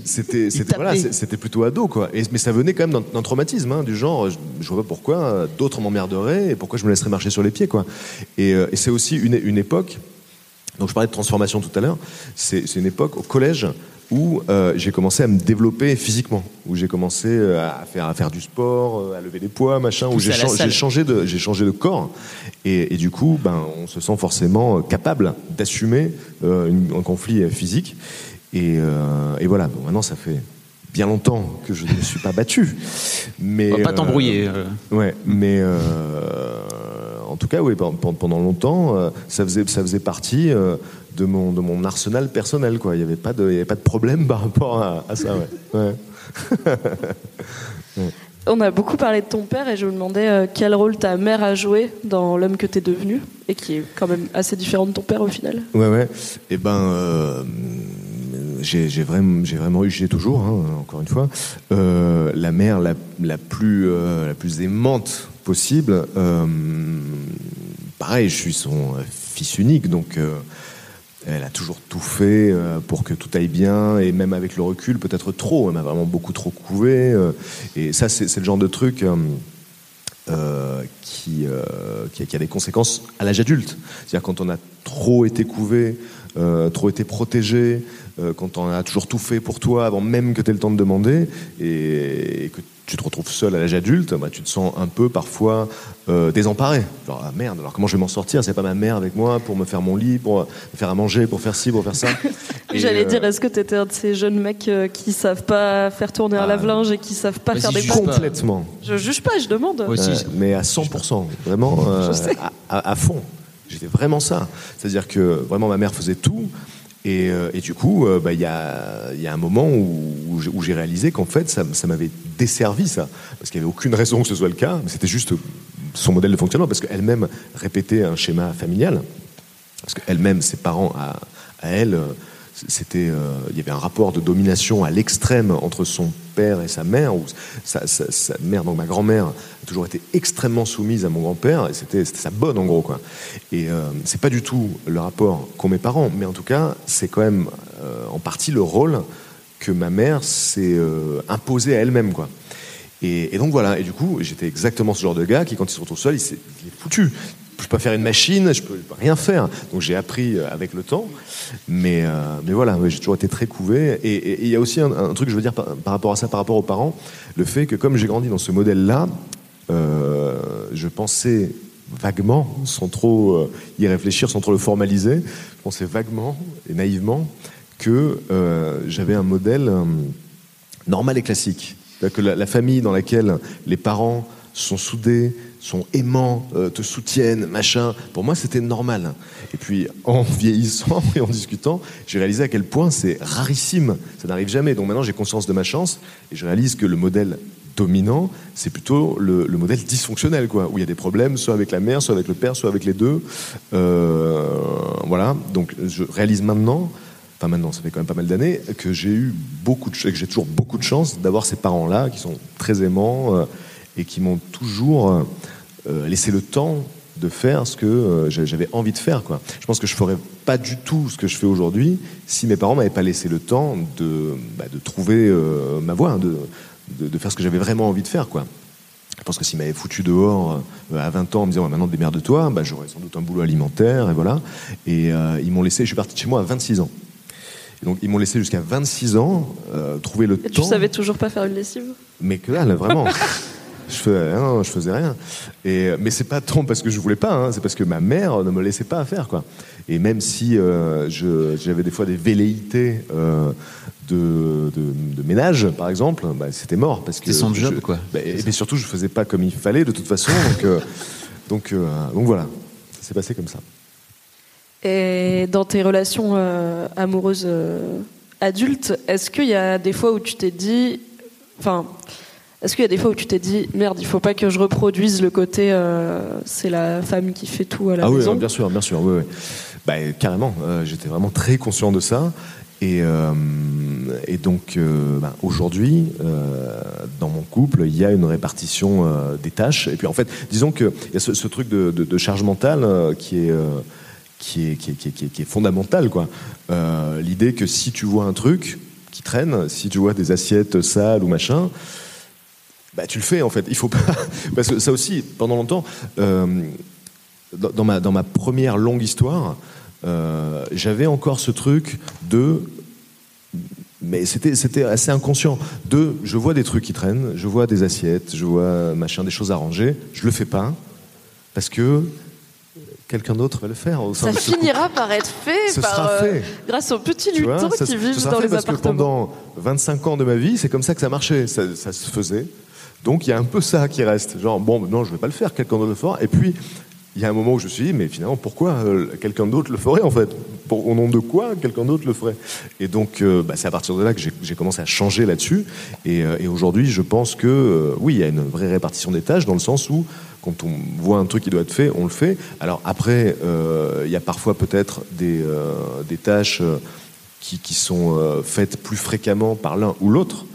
C'était, c'était, voilà, c'était plutôt ado, quoi. Et, mais ça venait quand même d'un traumatisme, hein, du genre, je, ne vois pas pourquoi d'autres m'emmerderaient et pourquoi je me laisserais marcher sur les pieds, quoi. Et, euh, et c'est aussi une, une époque. Donc je parlais de transformation tout à l'heure. C'est, c'est une époque au collège où euh, j'ai commencé à me développer physiquement, où j'ai commencé euh, à faire, à faire du sport, euh, à lever des poids, machin, où j'ai changé de, j'ai changé de corps. Et, et, du coup, ben, on se sent forcément capable d'assumer un conflit physique. Et, et voilà, bon, maintenant ça fait bien longtemps que je ne me suis pas battu. Mais, on va pas t'embrouiller. Ouais, mais en tout cas, oui, pendant longtemps, ça faisait, ça faisait partie de mon, de mon arsenal personnel. Quoi. Il n'y avait, pas de, avait pas de problème par rapport à, ça. Ouais. On a beaucoup parlé de ton père et je me demandais euh, quel rôle ta mère a joué dans l'homme que tu es devenu et qui est quand même assez différent de ton père au final. Ouais, ouais. Et eh ben, euh, j'ai vraiment, vraiment eu, j'ai toujours, hein, encore une fois, euh, la mère la, la plus, la plus aimante possible pareil, je suis son fils unique, donc elle a toujours tout fait pour que tout aille bien, et même avec le recul, peut-être trop. Elle m'a vraiment beaucoup trop couvé. et ça, c'est le genre de truc. qui, qui, qui, a des conséquences à l'âge adulte. C'est-à-dire quand on a trop été couvé, euh, trop été protégé, euh, quand on a toujours tout fait pour toi avant même que tu aies le temps de demander, et, que tu te retrouves seul à l'âge adulte, bah, tu te sens un peu parfois euh, désemparé. Genre, ah, merde, alors comment je vais m'en sortir? C'est pas ma mère avec moi pour me faire mon lit, pour me faire à manger, pour faire ci, pour faire ça. J'allais dire, est-ce que tu étais un de ces jeunes mecs qui savent pas faire tourner un ah. lave-linge et qui savent pas faire des Complètement. Je juge pas, je demande. mais à 100%, vraiment, à fond. J'étais vraiment ça. C'est-à-dire que vraiment ma mère faisait tout. Et, euh, du coup, euh, bah, il y, a, un moment où, j'ai réalisé qu'en fait, ça, m'avait desservi ça. Parce qu'il n'y avait aucune raison que ce soit le cas. C'était juste son modèle de fonctionnement. Parce qu'elle-même répétait un schéma familial. Parce qu'elle-même, ses parents, à, à elle, euh, c'était, euh, il y avait un rapport de domination à l'extrême entre son père et sa mère. Où sa, mère, donc ma grand-mère, a toujours été extrêmement soumise à mon grand-père, et c'était, sa bonne en gros quoi. Et euh, c'est pas du tout le rapport qu'ont mes parents, mais en tout cas, c'est quand même euh, en partie le rôle que ma mère s'est imposé à elle-même quoi. Et, donc voilà, et du coup, j'étais exactement ce genre de gars qui, quand il se retrouve seul, il, il est foutu je peux pas faire une machine, je peux rien faire. Donc j'ai appris euh, avec le temps. Mais, euh, mais voilà, j'ai toujours été très couvé. Et il y a aussi un, truc que je veux dire par, rapport à ça, par rapport aux parents, le fait que comme j'ai grandi dans ce modèle-là, euh, je pensais vaguement, sans trop y réfléchir, sans trop le formaliser, je pensais vaguement et naïvement que j'avais un modèle normal et classique. Que la famille dans laquelle les parents sont soudés, sont aimants, euh, te soutiennent, machin. Pour moi, c'était normal. Et puis, en vieillissant et en discutant, j'ai réalisé à quel point c'est rarissime. Ça n'arrive jamais. Donc maintenant, j'ai conscience de ma chance et je réalise que le modèle dominant, c'est plutôt le, modèle dysfonctionnel, quoi, où il y a des problèmes, soit avec la mère, soit avec le père, soit avec les deux. Euh, voilà. Donc, je réalise maintenant enfin maintenant, ça fait quand même pas mal d'années, que j'ai eu beaucoup de, que j'ai toujours beaucoup de chance d'avoir ces parents-là qui sont très aimants, euh, et qui m'ont toujours euh, euh, laissé le temps de faire ce que euh, j'avais envie de faire. Quoi. Je pense que je ferais pas du tout ce que je fais aujourd'hui si mes parents m'avaient pas laissé le temps de, bah, de trouver ma voie, de, de, faire ce que j'avais vraiment envie de faire. Quoi. Je pense que s'ils m'avaient foutu dehors à 20 ans en me disant maintenant démerde-toi, bah, j'aurais sans doute un boulot alimentaire et voilà. Et ils m'ont laissé, je suis parti de chez moi à 26 ans. donc ils m'ont laissé jusqu'à 26 ans trouver le et temps. Tu savais toujours pas faire une lessive? Mais que là, vraiment. Je faisais rien, je faisais rien. Et, mais c'est pas tant parce que je voulais pas, hein, c'est parce que ma mère ne me laissait pas faire, quoi. Et même si euh, j'avais des fois des velléités euh, de, de, ménage, par exemple, bah, c'était mort parce que son job, quoi. Bah, et, surtout, je faisais pas comme il fallait de toute façon, donc euh, donc, donc voilà, ça s'est passé comme ça. Et dans tes relations amoureuses adultes, est-ce qu'il y a des fois où tu t'es dit, enfin est-ce qu'il y a des fois où tu t'es dit merde, il faut pas que je reproduise le côté euh, c'est la femme qui fait tout à la maison Ah oui, bien sûr, bien sûr, oui, Bah, carrément. Euh, j'étais vraiment très conscient de ça. Et, euh, et donc bah, aujourd'hui, dans mon couple, il y a une répartition des tâches. Et puis en fait, disons qu'il y a ce, truc de, charge mentale qui est qui est, qui est, qui est, qui est, fondamental. Quoi. L'idée que si tu vois un truc qui traîne, si tu vois des assiettes sales ou machin, bah, tu le fais en fait. Il faut pas. Parce que ça aussi, pendant longtemps, euh, dans, ma, dans ma première longue histoire, euh, j'avais encore ce truc de. Mais c'était, c'était assez inconscient. De, je vois des trucs qui traînent, je vois des assiettes, je vois machin, des choses à ranger, je le fais pas parce que quelqu'un d'autre va le faire. ça finira par être fait, par, euh, grâce aux petits lutins qui vivent dans les parce appartements. Que pendant 25 ans de ma vie, c'est comme ça que ça marchait. Ça, ça se faisait. Donc il y a un peu ça qui reste. Genre, bon, non, je ne vais pas le faire, quelqu'un d'autre le fera. Et puis, il y a un moment où je me suis dit, mais finalement, pourquoi euh, quelqu'un d'autre le ferait en fait? Au nom de quoi quelqu'un d'autre le ferait? Et donc, euh, bah, c'est à partir de là que j'ai commencé à changer là-dessus. Et, euh, aujourd'hui, je pense que oui, il y a une vraie répartition des tâches dans le sens où, quand on voit un truc qui doit être fait, on le fait. Alors après, il y a parfois peut-être des, tâches qui sont faites plus fréquemment par l'un ou l'autre.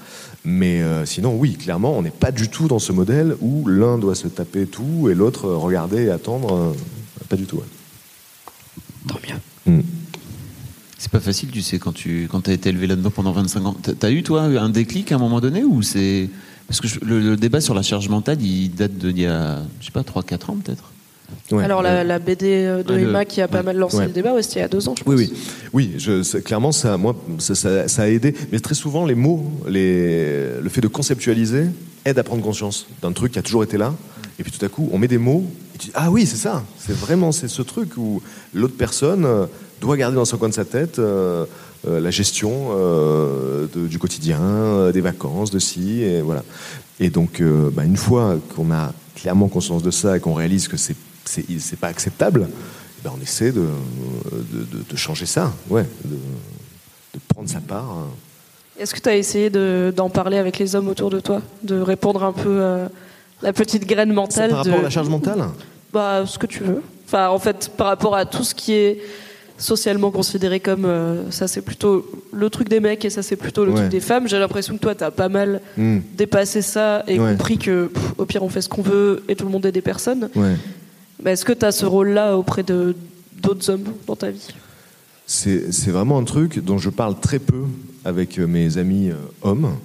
Mais euh, sinon, oui, clairement, on n'est pas du tout dans ce modèle où l'un doit se taper tout et l'autre euh, regarder et attendre. Euh, Pas du tout. Tant mieux. Hmm. C'est pas facile, tu sais, quand tu quand as été élevé là-dedans pendant 25 ans. T'as eu, toi, un déclic à un moment donné ou c'est. Parce que le, débat sur la charge mentale, il date d'il y a, je sais pas, 3-4 ans peut-être Alors la, BD de Emma qui a pas mal lancé le débat, c'était il y a deux ans, je pense. Oui, oui, oui. Je, clairement, ça, moi, ça, ça, a aidé. Mais très souvent, les mots, les, le fait de conceptualiser aide à prendre conscience d'un truc qui a toujours été là. Et puis tout à coup, on met des mots et tu dis ah oui, c'est ça. C'est vraiment c'est ce truc où l'autre personne doit garder dans son coin de sa tête euh, euh, la gestion euh, du quotidien, des vacances, de ci, et voilà. Et donc, bah, une fois qu'on a clairement conscience de ça et qu'on réalise que c'est c'est pas acceptable, eh ben, on essaie de, de, changer ça, ouais, de, prendre sa part. Est-ce que tu as essayé d'en parler avec les hommes autour de toi, de répondre un peu à la petite graine mentale Par rapport à la charge mentale? Bah, ce que tu veux. Enfin, en fait, par rapport à tout ce qui est socialement considéré comme euh, ça c'est plutôt le truc des mecs et ça c'est plutôt le truc des femmes. J'ai l'impression que toi tu as pas mal hmm. dépassé ça et compris que au pire on fait ce qu'on veut et tout le monde est des personnes. Mais est-ce que tu as ce rôle-là auprès de d'autres hommes dans ta vie? C'est vraiment un truc dont je parle très peu avec mes amis euh, hommes.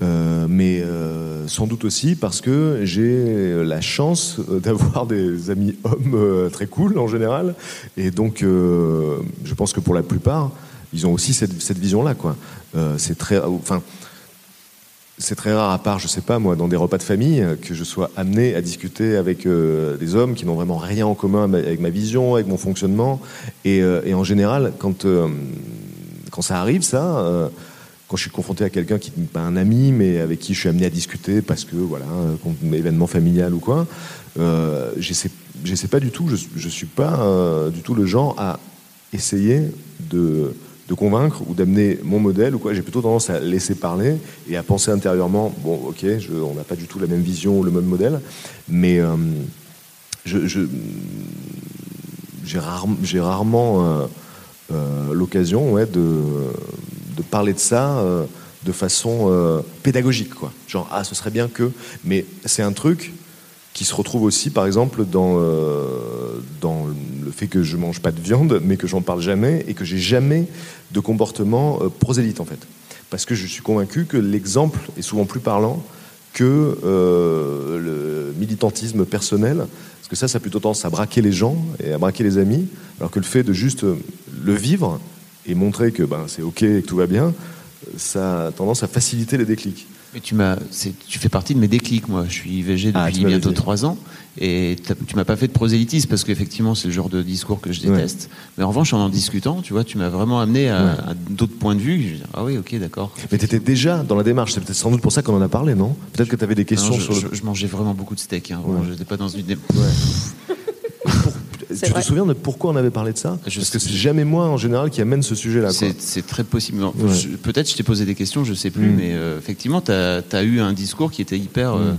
Euh, mais euh, sans doute aussi parce que j'ai la chance d'avoir des amis hommes euh, très cool en général, et donc je pense que pour la plupart, ils ont aussi cette, cette vision-là, quoi. c'est très, enfin, c'est très rare à part, je sais pas moi, dans des repas de famille, que je sois amené à discuter avec des hommes qui n'ont vraiment rien en commun avec ma vision, avec mon fonctionnement, et, et en général, quand quand ça arrive, ça quand je suis confronté à quelqu'un qui n'est pas un ami, mais avec qui je suis amené à discuter parce que, voilà, un événement familial ou quoi, euh, j'essaie pas du tout, je ne suis pas euh, du tout le genre à essayer de, de convaincre ou d'amener mon modèle ou quoi. J'ai plutôt tendance à laisser parler et à penser intérieurement, bon, ok, on n'a pas du tout la même vision ou le même modèle, mais euh, je, j'ai rarement euh, l'occasion ouais, de parler de ça euh, de façon euh, pédagogique, quoi. Genre, ah, ce serait bien que. Mais c'est un truc qui se retrouve aussi, par exemple, dans, euh, dans le fait que je mange pas de viande, mais que j'en parle jamais et que j'ai jamais de comportement prosélyte, en fait. Parce que je suis convaincu que l'exemple est souvent plus parlant que le militantisme personnel, parce que ça, ça a plutôt tendance à braquer les gens et à braquer les amis, alors que le fait de juste le vivre, et montrer que ben, c'est OK et que tout va bien, ça a tendance à faciliter les déclics. Mais tu m'as, tu fais partie de mes déclics, moi. Je suis IVG ah, depuis bientôt trois ans, et tu m'as pas fait de prosélytisme parce qu'effectivement c'est le genre de discours que je déteste. Mais en revanche, en en discutant, tu vois, tu m'as vraiment amené à, d'autres points de vue. Je dis, ah oui, ok, d'accord. Mais tu étais déjà dans la démarche. C'est peut-être sans doute pour ça qu'on en a parlé, non? Peut-être que tu avais des questions je, sur. Je, mangeais vraiment beaucoup de steak. Hein. Je n'étais pas dans une. Tu te souviens de pourquoi on avait parlé de ça Parce que c'est jamais moi en général qui amène ce sujet-là. C'est très possible. Peut-être je t'ai posé des questions, je sais plus, mm. mais euh, effectivement, tu as, eu un discours qui était hyper, euh,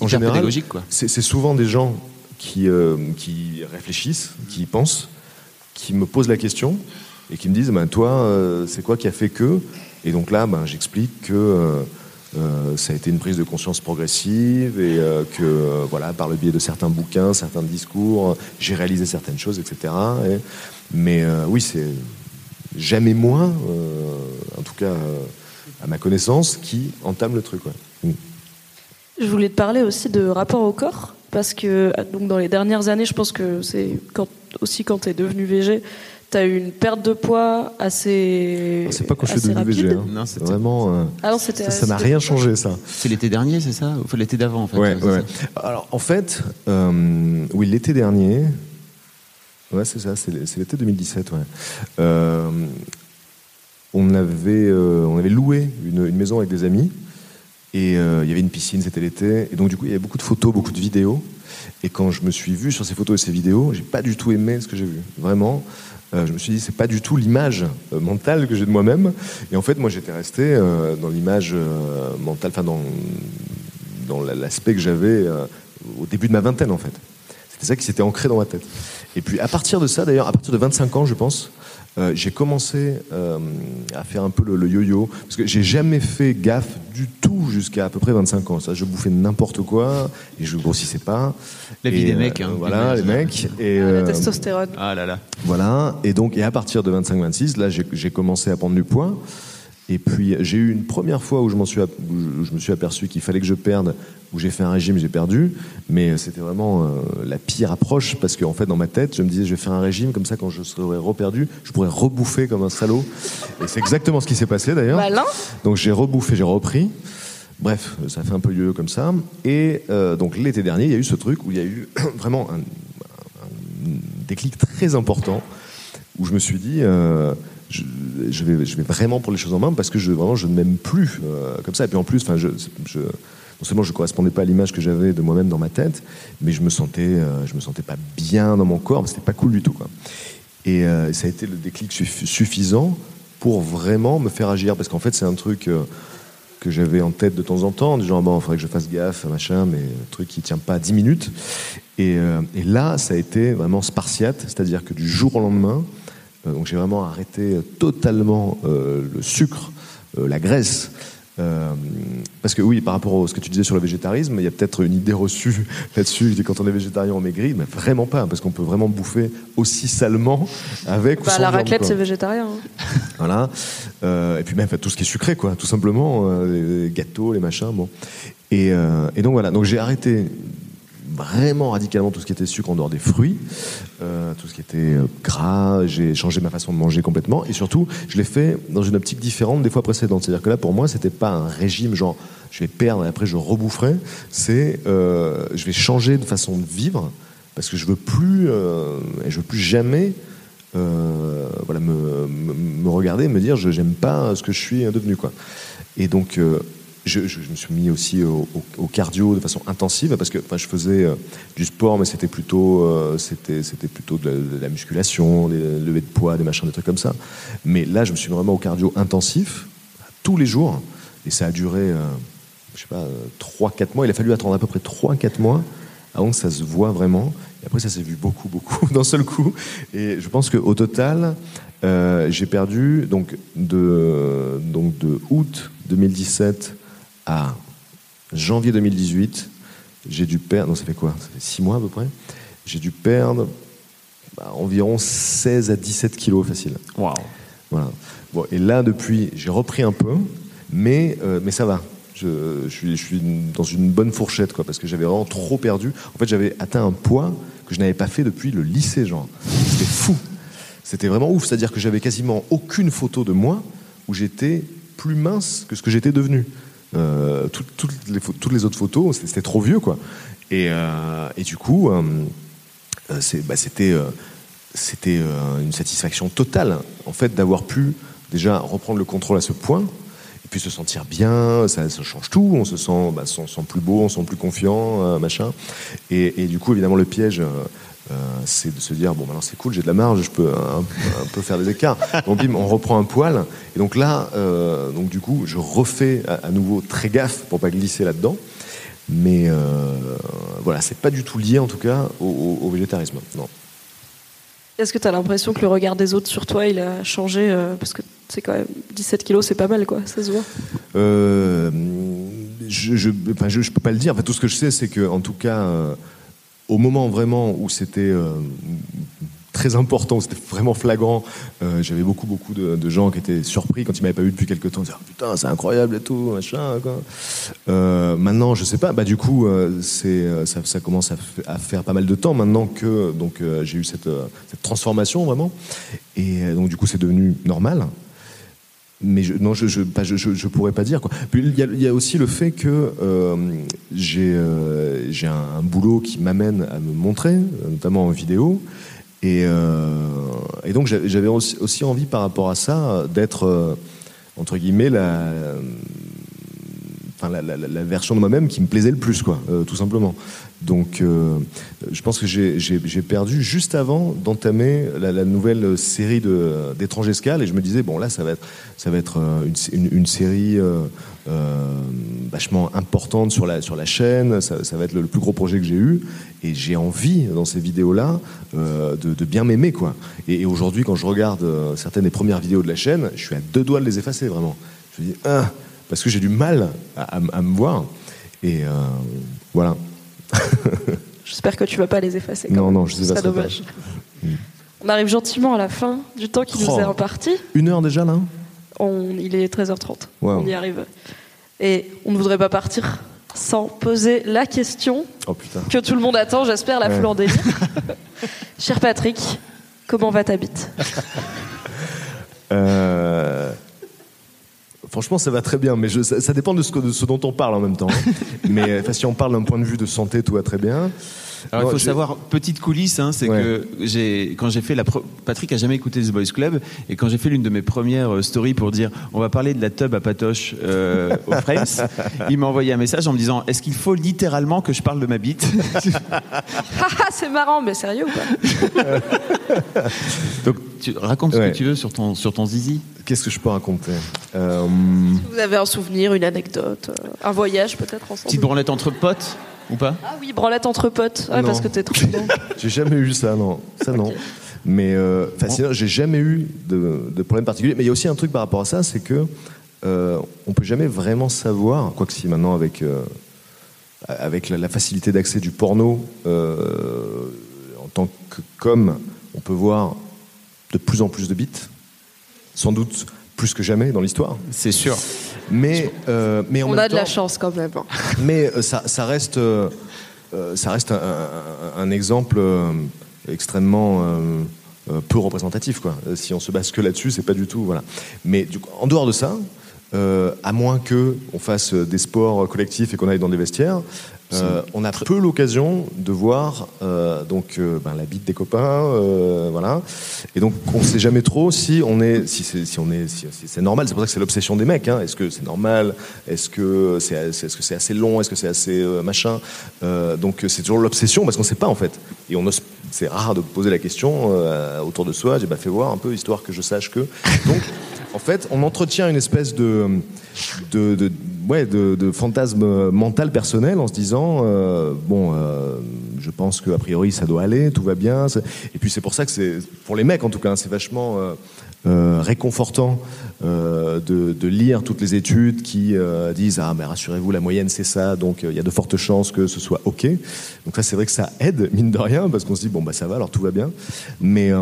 en général, pédagogique. C'est souvent des gens qui, euh, qui réfléchissent, qui pensent, qui me posent la question et qui me disent ben, Toi, c'est quoi qui a fait que? Et donc là, ben, j'explique que euh, ça a été une prise de conscience progressive et euh, que, euh, voilà, par le biais de certains bouquins, certains discours, j'ai réalisé certaines choses, etc. mais oui, c'est jamais moi, en tout cas à ma connaissance, qui entame le truc. Mm. Je voulais te parler aussi de rapport au corps, parce que donc dans les dernières années, je pense que c'est aussi quand tu es devenu VG, tu as eu une perte de poids assez. Ah, c'est pas quand je suis devenu VG. Hein. Non, c'était vraiment. Euh, ah ça n'a rien changé, ça. C'est l'été dernier, c'est ça Ou l'été d'avant, en fait Ouais, ouais. Alors, en fait, euh, oui, l'été dernier. Ouais, c'est ça, c'est l'été 2017, ouais. Euh, on, avait, on avait loué une, une, maison avec des amis. Et il y avait une piscine, c'était l'été. Et donc, du coup, il y avait beaucoup de photos, beaucoup de vidéos. Et quand je me suis vu sur ces photos et ces vidéos, j'ai pas du tout aimé ce que j'ai vu. Vraiment. Euh, je me suis dit, c'est pas du tout l'image euh, mentale que j'ai de moi-même. Et en fait, moi, j'étais resté euh, dans l'image mentale, enfin, dans, dans l'aspect que j'avais au début de ma vingtaine, en fait. C'était ça qui s'était ancré dans ma tête. Et puis, à partir de ça, d'ailleurs, à partir de 25 ans, je pense, euh, j'ai commencé euh, à faire un peu le, yo-yo, parce que j'ai jamais fait gaffe du tout jusqu'à à peu près 25 ans. Ça, je bouffais n'importe quoi et je grossissais pas. La vie des mecs, hein, voilà, les mecs. Et, ah, la testostérone. Ah là là. Voilà, et donc, et à partir de 25-26, là, j'ai commencé à prendre du poids. Et puis j'ai eu une première fois où je, suis, où je me suis aperçu qu'il fallait que je perde, où j'ai fait un régime, j'ai perdu, mais c'était vraiment euh, la pire approche parce qu'en fait dans ma tête, je me disais je vais faire un régime comme ça quand je serai reperdu, je pourrais rebouffer comme un salaud. Et c'est exactement ce qui s'est passé d'ailleurs. Donc j'ai rebouffé, j'ai repris. Bref, ça fait un peu lieu comme ça. Et euh, donc l'été dernier, il y a eu ce truc où il y a eu vraiment un, déclic très important où je me suis dit. Euh, je, vais, vraiment pour les choses en main parce que je, vraiment, je ne m'aime plus euh, comme ça. Et puis en plus, non seulement je ne correspondais pas à l'image que j'avais de moi-même dans ma tête, mais je me sentais, euh, je me sentais pas bien dans mon corps. C'était pas cool du tout. Et euh, ça a été le déclic suffisant pour vraiment me faire agir parce qu'en fait, c'est un truc que j'avais en tête de temps en temps, du genre, bon, il faudrait que je fasse gaffe, machin, mais un truc qui tient pas 10 minutes. Et, là, ça a été vraiment spartiate, c'est-à-dire que du jour au lendemain, donc j'ai vraiment arrêté totalement euh, le sucre, euh, la graisse. parce que oui, par rapport à ce que tu disais sur le végétarisme, il y a peut-être une idée reçue là-dessus. Quand on est végétarien, on maigrit, mais vraiment pas, parce qu'on peut vraiment bouffer aussi salement avec ou bah, sans La raclette, c'est végétarien. Hein. voilà. et puis même tout ce qui est sucré, quoi, tout simplement, les gâteaux, les machins, bon. Et, et donc voilà. Donc j'ai arrêté vraiment radicalement tout ce qui était sucre en dehors des fruits, euh, tout ce qui était euh, gras. J'ai changé ma façon de manger complètement et surtout, je l'ai fait dans une optique différente des fois précédentes. C'est-à-dire que là, pour moi, c'était pas un régime genre je vais perdre et après je reboufferai. C'est euh, je vais changer de façon de vivre parce que je veux plus je veux plus jamais voilà me, me, me, regarder, me dire je j'aime pas ce que je suis devenu quoi. Et donc je, me suis mis aussi au, cardio de façon intensive parce que enfin, je faisais euh, du sport, mais c'était plutôt, euh, plutôt de la, musculation, des levées de poids, des machins, des trucs comme ça. Mais là, je me suis mis vraiment au cardio intensif tous les jours et ça a duré, euh, je sais pas, 3-4 mois. Il a fallu attendre à peu près 3-4 mois avant que ça se voit vraiment. Après, ça s'est vu beaucoup, beaucoup d'un seul coup. Et je pense qu'au total, j'ai perdu donc de, donc de août 2017 à janvier 2018, j'ai dû perdre, non ça fait quoi? Ça fait 6 mois à peu près, j'ai dû perdre bah, environ 16 à 17 kilos facile. Waouh Voilà. Bon, et là, depuis, j'ai repris un peu, mais, euh, mais ça va. Je, je, suis, je, suis, dans une bonne fourchette, quoi, parce que j'avais vraiment trop perdu. En fait, j'avais atteint un poids que je n'avais pas fait depuis le lycée, genre. C'était fou. C'était vraiment ouf. C'est-à-dire que j'avais quasiment aucune photo de moi où j'étais plus mince que ce que j'étais devenu. Euh, toutes, les, autres photos, c'était trop vieux, quoi. Et, euh, du coup, euh, bah, c'était c'était une satisfaction totale, en fait, d'avoir pu déjà reprendre le contrôle à ce point, et puis se sentir bien, ça, change tout, on se sent, bah, plus beau, on se sent plus confiant, machin. Et, du coup, évidemment, le piège, euh, c'est de se dire bon maintenant c'est cool j'ai de la marge je peux un, peu faire des écarts. Donc on reprend un poil. Et donc là euh, donc du coup je refais à, nouveau très gaffe pour pas glisser là dedans mais euh, voilà c'est pas du tout lié en tout cas au, végétarisme. Non. Est-ce que tu as l'impression que le regard des autres sur toi il a changé parce que c'est quand même 17 kilos c'est pas mal quoi ça se voit. Je je, je, peux pas le dire. Enfin, tout ce que je sais c'est que en tout cas au moment vraiment où c'était euh, très important, c'était vraiment flagrant, euh, j'avais beaucoup beaucoup de, gens qui étaient surpris quand ils m'avaient pas vu depuis quelques temps, ils disaient putain c'est incroyable et tout machin. Euh, maintenant je sais pas, bah du coup c'est ça, commence à, faire pas mal de temps maintenant que donc j'ai eu cette transformation vraiment. Et donc du coup c'est devenu normal mais je, non, je, je, je, pourrais pas dire. Quoi. Puis il y, a aussi le fait que euh, j'ai euh, j'ai un, boulot qui m'amène à me montrer, notamment en vidéo. Et, euh, et donc j'avais aussi, envie par rapport à ça d'être, entre guillemets, la, enfin, la, version de moi-même qui me plaisait le plus, quoi, tout simplement. Donc, euh, je pense que j'ai perdu juste avant d'entamer la, nouvelle série d'étranges escales, et je me disais bon là, ça va être, ça va être euh, une, série vachement importante sur la sur la chaîne. Ça, va être le, plus gros projet que j'ai eu, et j'ai envie dans ces vidéos-là de, bien m'aimer quoi. Et, aujourd'hui, quand je regarde certaines des premières vidéos de la chaîne, je suis à deux doigts de les effacer vraiment. Je me dis ah, parce que j'ai du mal à, me voir. Et voilà. J'espère que tu vas pas les effacer. non, non, je sais pas. dommage. On arrive gentiment à la fin du temps qui nous est imparti. Une heure déjà là on, Il est 13h30. On y arrive. Et on ne voudrait pas partir sans poser la question oh, que tout le monde attend, j'espère, la ouais. Cher Patrick, comment va ta bite? Euh, Franchement, ça va très bien, mais ça, dépend de ce, dont on parle en même temps. Hein. mais si on parle d'un point de vue de santé, tout va très bien. Alors il faut savoir, petite coulisse, hein, c'est que j'ai, quand j'ai fait la. Patrick a jamais écouté The Boys Club, et quand j'ai fait l'une de mes premières euh, stories pour dire on va parler de la tub à Patoche euh, au Frames, il m'a envoyé un message en me disant est-ce qu'il faut littéralement que je parle de ma bite C'est marrant, mais sérieux ou pas? Donc tu racontes ce que tu veux sur ton, sur ton zizi. Qu'est-ce que je peux raconter? Euh... Vous avez un souvenir, une anecdote, euh, un voyage peut-être ensemble. Petite branlette entre potes? Ou pas Ah oui, branlette entre potes. Ouais, parce que t'es trop bon. J'ai jamais eu ça, non. Ça, non. Mais, euh, j'ai jamais eu de, de, problème particulier. Mais il y a aussi un truc par rapport à ça, c'est que euh, on peut jamais vraiment savoir, quoique si maintenant avec, euh, avec la, facilité d'accès du porno, euh, en tant que com, on peut voir de plus en plus de bits, sans doute plus que jamais dans l'histoire. C'est sûr. Mais, euh, mais on a de la chance quand même. Mais euh, ça, ça, reste, euh, ça reste un, exemple extrêmement peu représentatif. Quoi. Si on se base que là-dessus, c'est pas du tout. Voilà. Mais du coup, en dehors de ça, à moins que on fasse des sports collectifs et qu'on aille dans des vestiaires, euh, on a peu l'occasion de voir euh, donc euh, ben, la bite des copains, voilà. Et donc on sait jamais trop si on est, si c'est, si on est, si, c'est normal. C'est pour ça que c'est l'obsession des mecs. Hein. Est-ce que c'est normal? Est-ce que c'est, est-ce que c'est assez long? Est-ce que c'est assez machin? Donc c'est toujours l'obsession parce qu'on sait pas en fait. Et on c'est rare de poser la question autour de soi. J'ai fait voir un peu histoire que je sache que. Donc en fait, on entretient une espèce de, ouais, de, fantasme mental personnel en se disant euh, bon, euh, je pense qu'a priori ça doit aller, tout va bien. Et puis c'est pour ça que c'est, pour les mecs en tout cas, c'est vachement euh, réconfortant de, de, lire toutes les études qui disent ah mais rassurez-vous la moyenne c'est ça, donc il y a de fortes chances que ce soit ok. Donc ça c'est vrai que ça aide mine de rien parce qu'on se dit bon bah ça va alors tout va bien, mais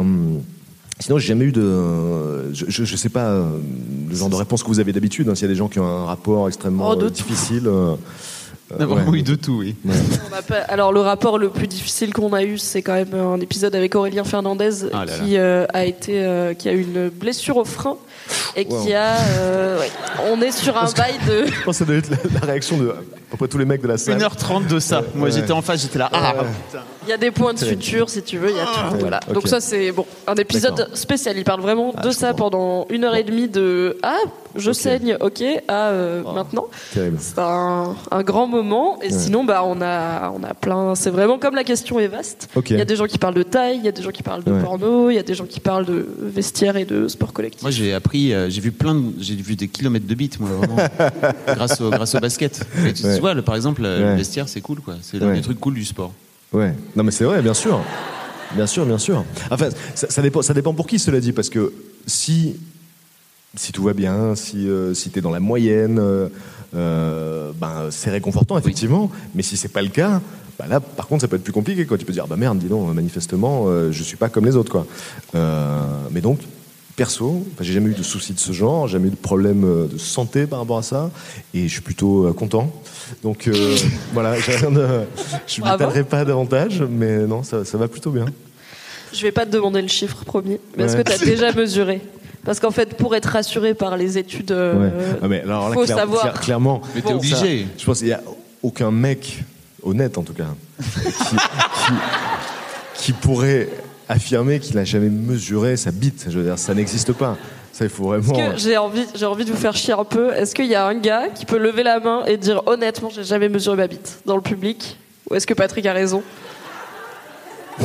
Sinon, j'ai jamais eu de. Je, je, sais pas euh, le genre de réponse que vous avez d'habitude. Hein, S'il y a des gens qui ont un rapport extrêmement oh, euh, difficile. Euh, on a vraiment eu de tout, oui. alors, le rapport le plus difficile qu'on a eu, c'est quand même un épisode avec Aurélien Fernandez ah qui, a été, qui a eu une blessure au frein et qui a. on est sur un bail de. Je pense que ça doit être la, réaction de à peu tous les mecs de la salle. 1h30 de ça. Moi, j'étais en face, j'étais là. Ah, putain. Il y a des points de suture, si tu veux, il y a tout. Voilà. Donc ça, c'est bon, un épisode spécial. Il parle vraiment ah, de ça pendant une heure et demie de ah, je saigne, ok, à euh, oh, maintenant. C'est un, grand moment. Et sinon, bah, on a, on a plein. C'est vraiment comme la question est vaste. Il y a des gens qui parlent de taille, il y a des gens qui parlent de porno, il y a des gens qui parlent de vestiaire et de sport collectif. Moi, j'ai appris, euh, j'ai vu plein, j'ai vu des kilomètres de bits, moi, vraiment, grâce au, grâce au basket. tu, vois, le, par exemple, le vestiaire, c'est cool, quoi. C'est l'un des trucs cool du sport. Ouais, non mais c'est vrai, bien sûr. Bien sûr, bien sûr. Enfin, ça, dépend, ça dépend pour qui, cela dit, parce que si, si tout va bien, si, euh, si tu es dans la moyenne, euh, euh, ben, c'est réconfortant, effectivement. Mais si c'est pas le cas, ben là, par contre, ça peut être plus compliqué. Quoi. Tu peux dire, bah merde, dis donc, manifestement, je suis pas comme les autres. Quoi. mais donc, perso, j'ai jamais eu de soucis de ce genre, jamais eu de problème euh, de santé par rapport à ça, et je suis plutôt euh, content. Donc euh, voilà, je ne m'étalerai pas davantage, mais non, ça, va plutôt bien. Je vais pas te demander le chiffre promis, mais est-ce que tu as déjà mesuré parce qu'en fait, pour être rassuré par les études, il ah, faut savoir. clairement, mais t'es obligé. je pense qu'il n'y a aucun mec honnête, en tout cas, qui pourrait affirmer qu'il n'a jamais mesuré sa bite. Je veux dire, ça n'existe pas. Ça, il faut vraiment. J'ai envie, j'ai envie de vous faire chier un peu. Est-ce qu'il y a un gars qui peut lever la main et dire honnêtement, j'ai jamais mesuré ma bite dans le public? Ou est-ce que Patrick a raison?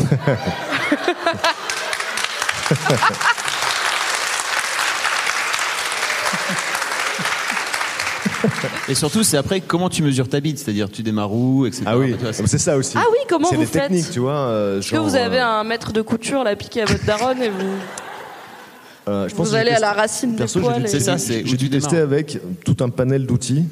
Et surtout, c'est après comment tu mesures ta bite, c'est-à-dire tu démarres où, etc. Ah oui, c'est ça aussi. Ah oui, comment C'est vous des faites techniques, tu vois. euh, Est-ce que genre, vous avez euh, un maître de couture là piqué à votre daronne et vous, euh, je pense vous que j'ai allez à testé- la racine des Perso, j'ai poils dû- et- C'est ça, c'est J'ai dû tester démarres. avec tout un panel d'outils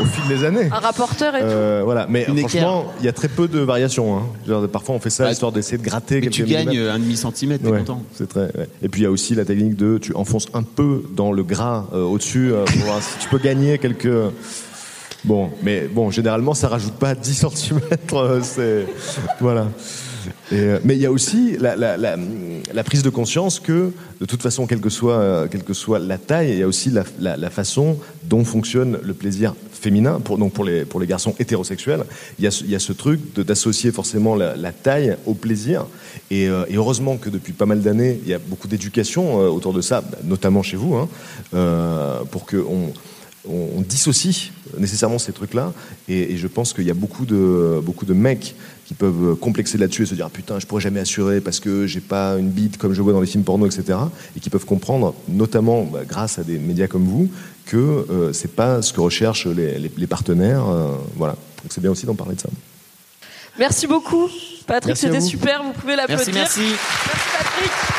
au fil des années. Un rapporteur et tout Euh, voilà, mais Une franchement, il y a très peu de variations. Hein. Genre, parfois, on fait ça Bah, histoire d'essayer de gratter. Mais quelques tu gagnes un demi centimètre, t'es Ouais, content. c'est très. ouais. Et puis il y a aussi la technique de tu enfonces un peu dans le gras euh, au-dessus euh, pour voir si tu peux gagner quelques. Bon, mais bon, généralement ça rajoute pas 10 cm. c'est voilà. Euh, mais il y a aussi la, prise de conscience que, de toute façon, quelle que soit, euh, la taille, il y a aussi la, façon dont fonctionne le plaisir féminin, pour, donc pour les, garçons hétérosexuels. Il y a ce, truc d'associer forcément la, taille au plaisir. Et, euh, et heureusement que depuis pas mal d'années, il y a beaucoup d'éducation autour de ça, bah, notamment chez vous, hein, pour qu'on on, on dissocie nécessairement ces trucs-là. Et, je pense qu'il y a beaucoup de mecs qui peuvent complexer là-dessus et se dire ah, putain, je pourrais jamais assurer parce que j'ai pas une bite comme je vois dans les films porno, etc. Et qui peuvent comprendre, notamment bah, grâce à des médias comme vous, que euh, c'est pas ce que recherchent les, les- les partenaires. euh, voilà. Donc c'est bien aussi d'en parler de ça. Merci beaucoup, Patrick. Merci C'était super. Vous pouvez Merci, l'applaudir. merci. Merci, Patrick.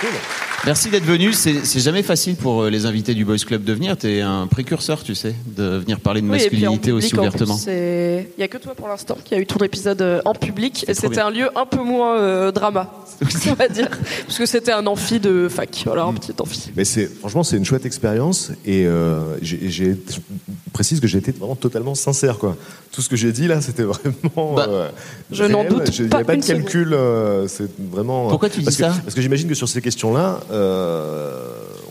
Cool. Merci d'être venu. C'est jamais facile pour euh, les invités du Boys Club de venir. T'es un précurseur, tu sais, de venir parler de Oui, et puis en masculinité aussi public, plus, ouvertement. Il n'y a que toi pour l'instant qui a eu ton épisode euh, en public. Et c'était un lieu un peu moins euh, drama, on va dire. Parce que c'était un amphi de fac. Voilà, un petit amphi. Mais c'est franchement c'est une chouette expérience et euh, j'ai, précise que j'ai été vraiment totalement sincère quoi. Tout ce que j'ai dit là c'était vraiment. Bah, euh, je n'en doute Je- Il n'y pas a pas de calcul. euh, c'est vraiment. Pourquoi tu dis parce que- ça? Parce que j'imagine que sur ces questions-là, euh,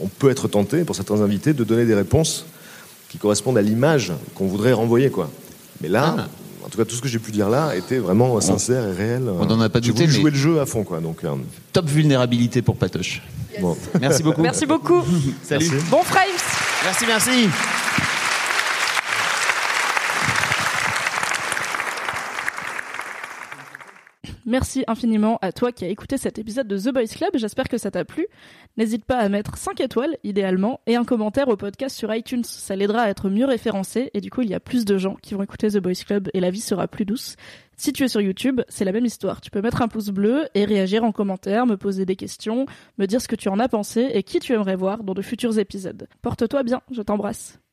on peut être tenté pour certains invités de donner des réponses qui correspondent à l'image qu'on voudrait renvoyer quoi. Mais là. Ah. En tout cas, tout ce que j'ai pu dire là était vraiment sincère et réel. on n'en a pas douté, jouer le jeu à fond, quoi. Donc, euh, Top vulnérabilité pour Patoche. bon. Merci beaucoup. Merci beaucoup. Salut. Merci. Bon frames. Merci, merci. Merci infiniment à toi qui as écouté cet épisode de The Boys Club. J'espère que ça t'a plu. N'hésite pas à mettre 5 étoiles, idéalement, et un commentaire au podcast sur iTunes. Ça l'aidera à être mieux référencé, et du coup, il y a plus de gens qui vont écouter The Boys Club, et la vie sera plus douce. Si tu es sur YouTube, c'est la même histoire. Tu peux mettre un pouce bleu et réagir en commentaire, me poser des questions, me dire ce que tu en as pensé et qui tu aimerais voir dans de futurs épisodes. Porte-toi bien, je t'embrasse.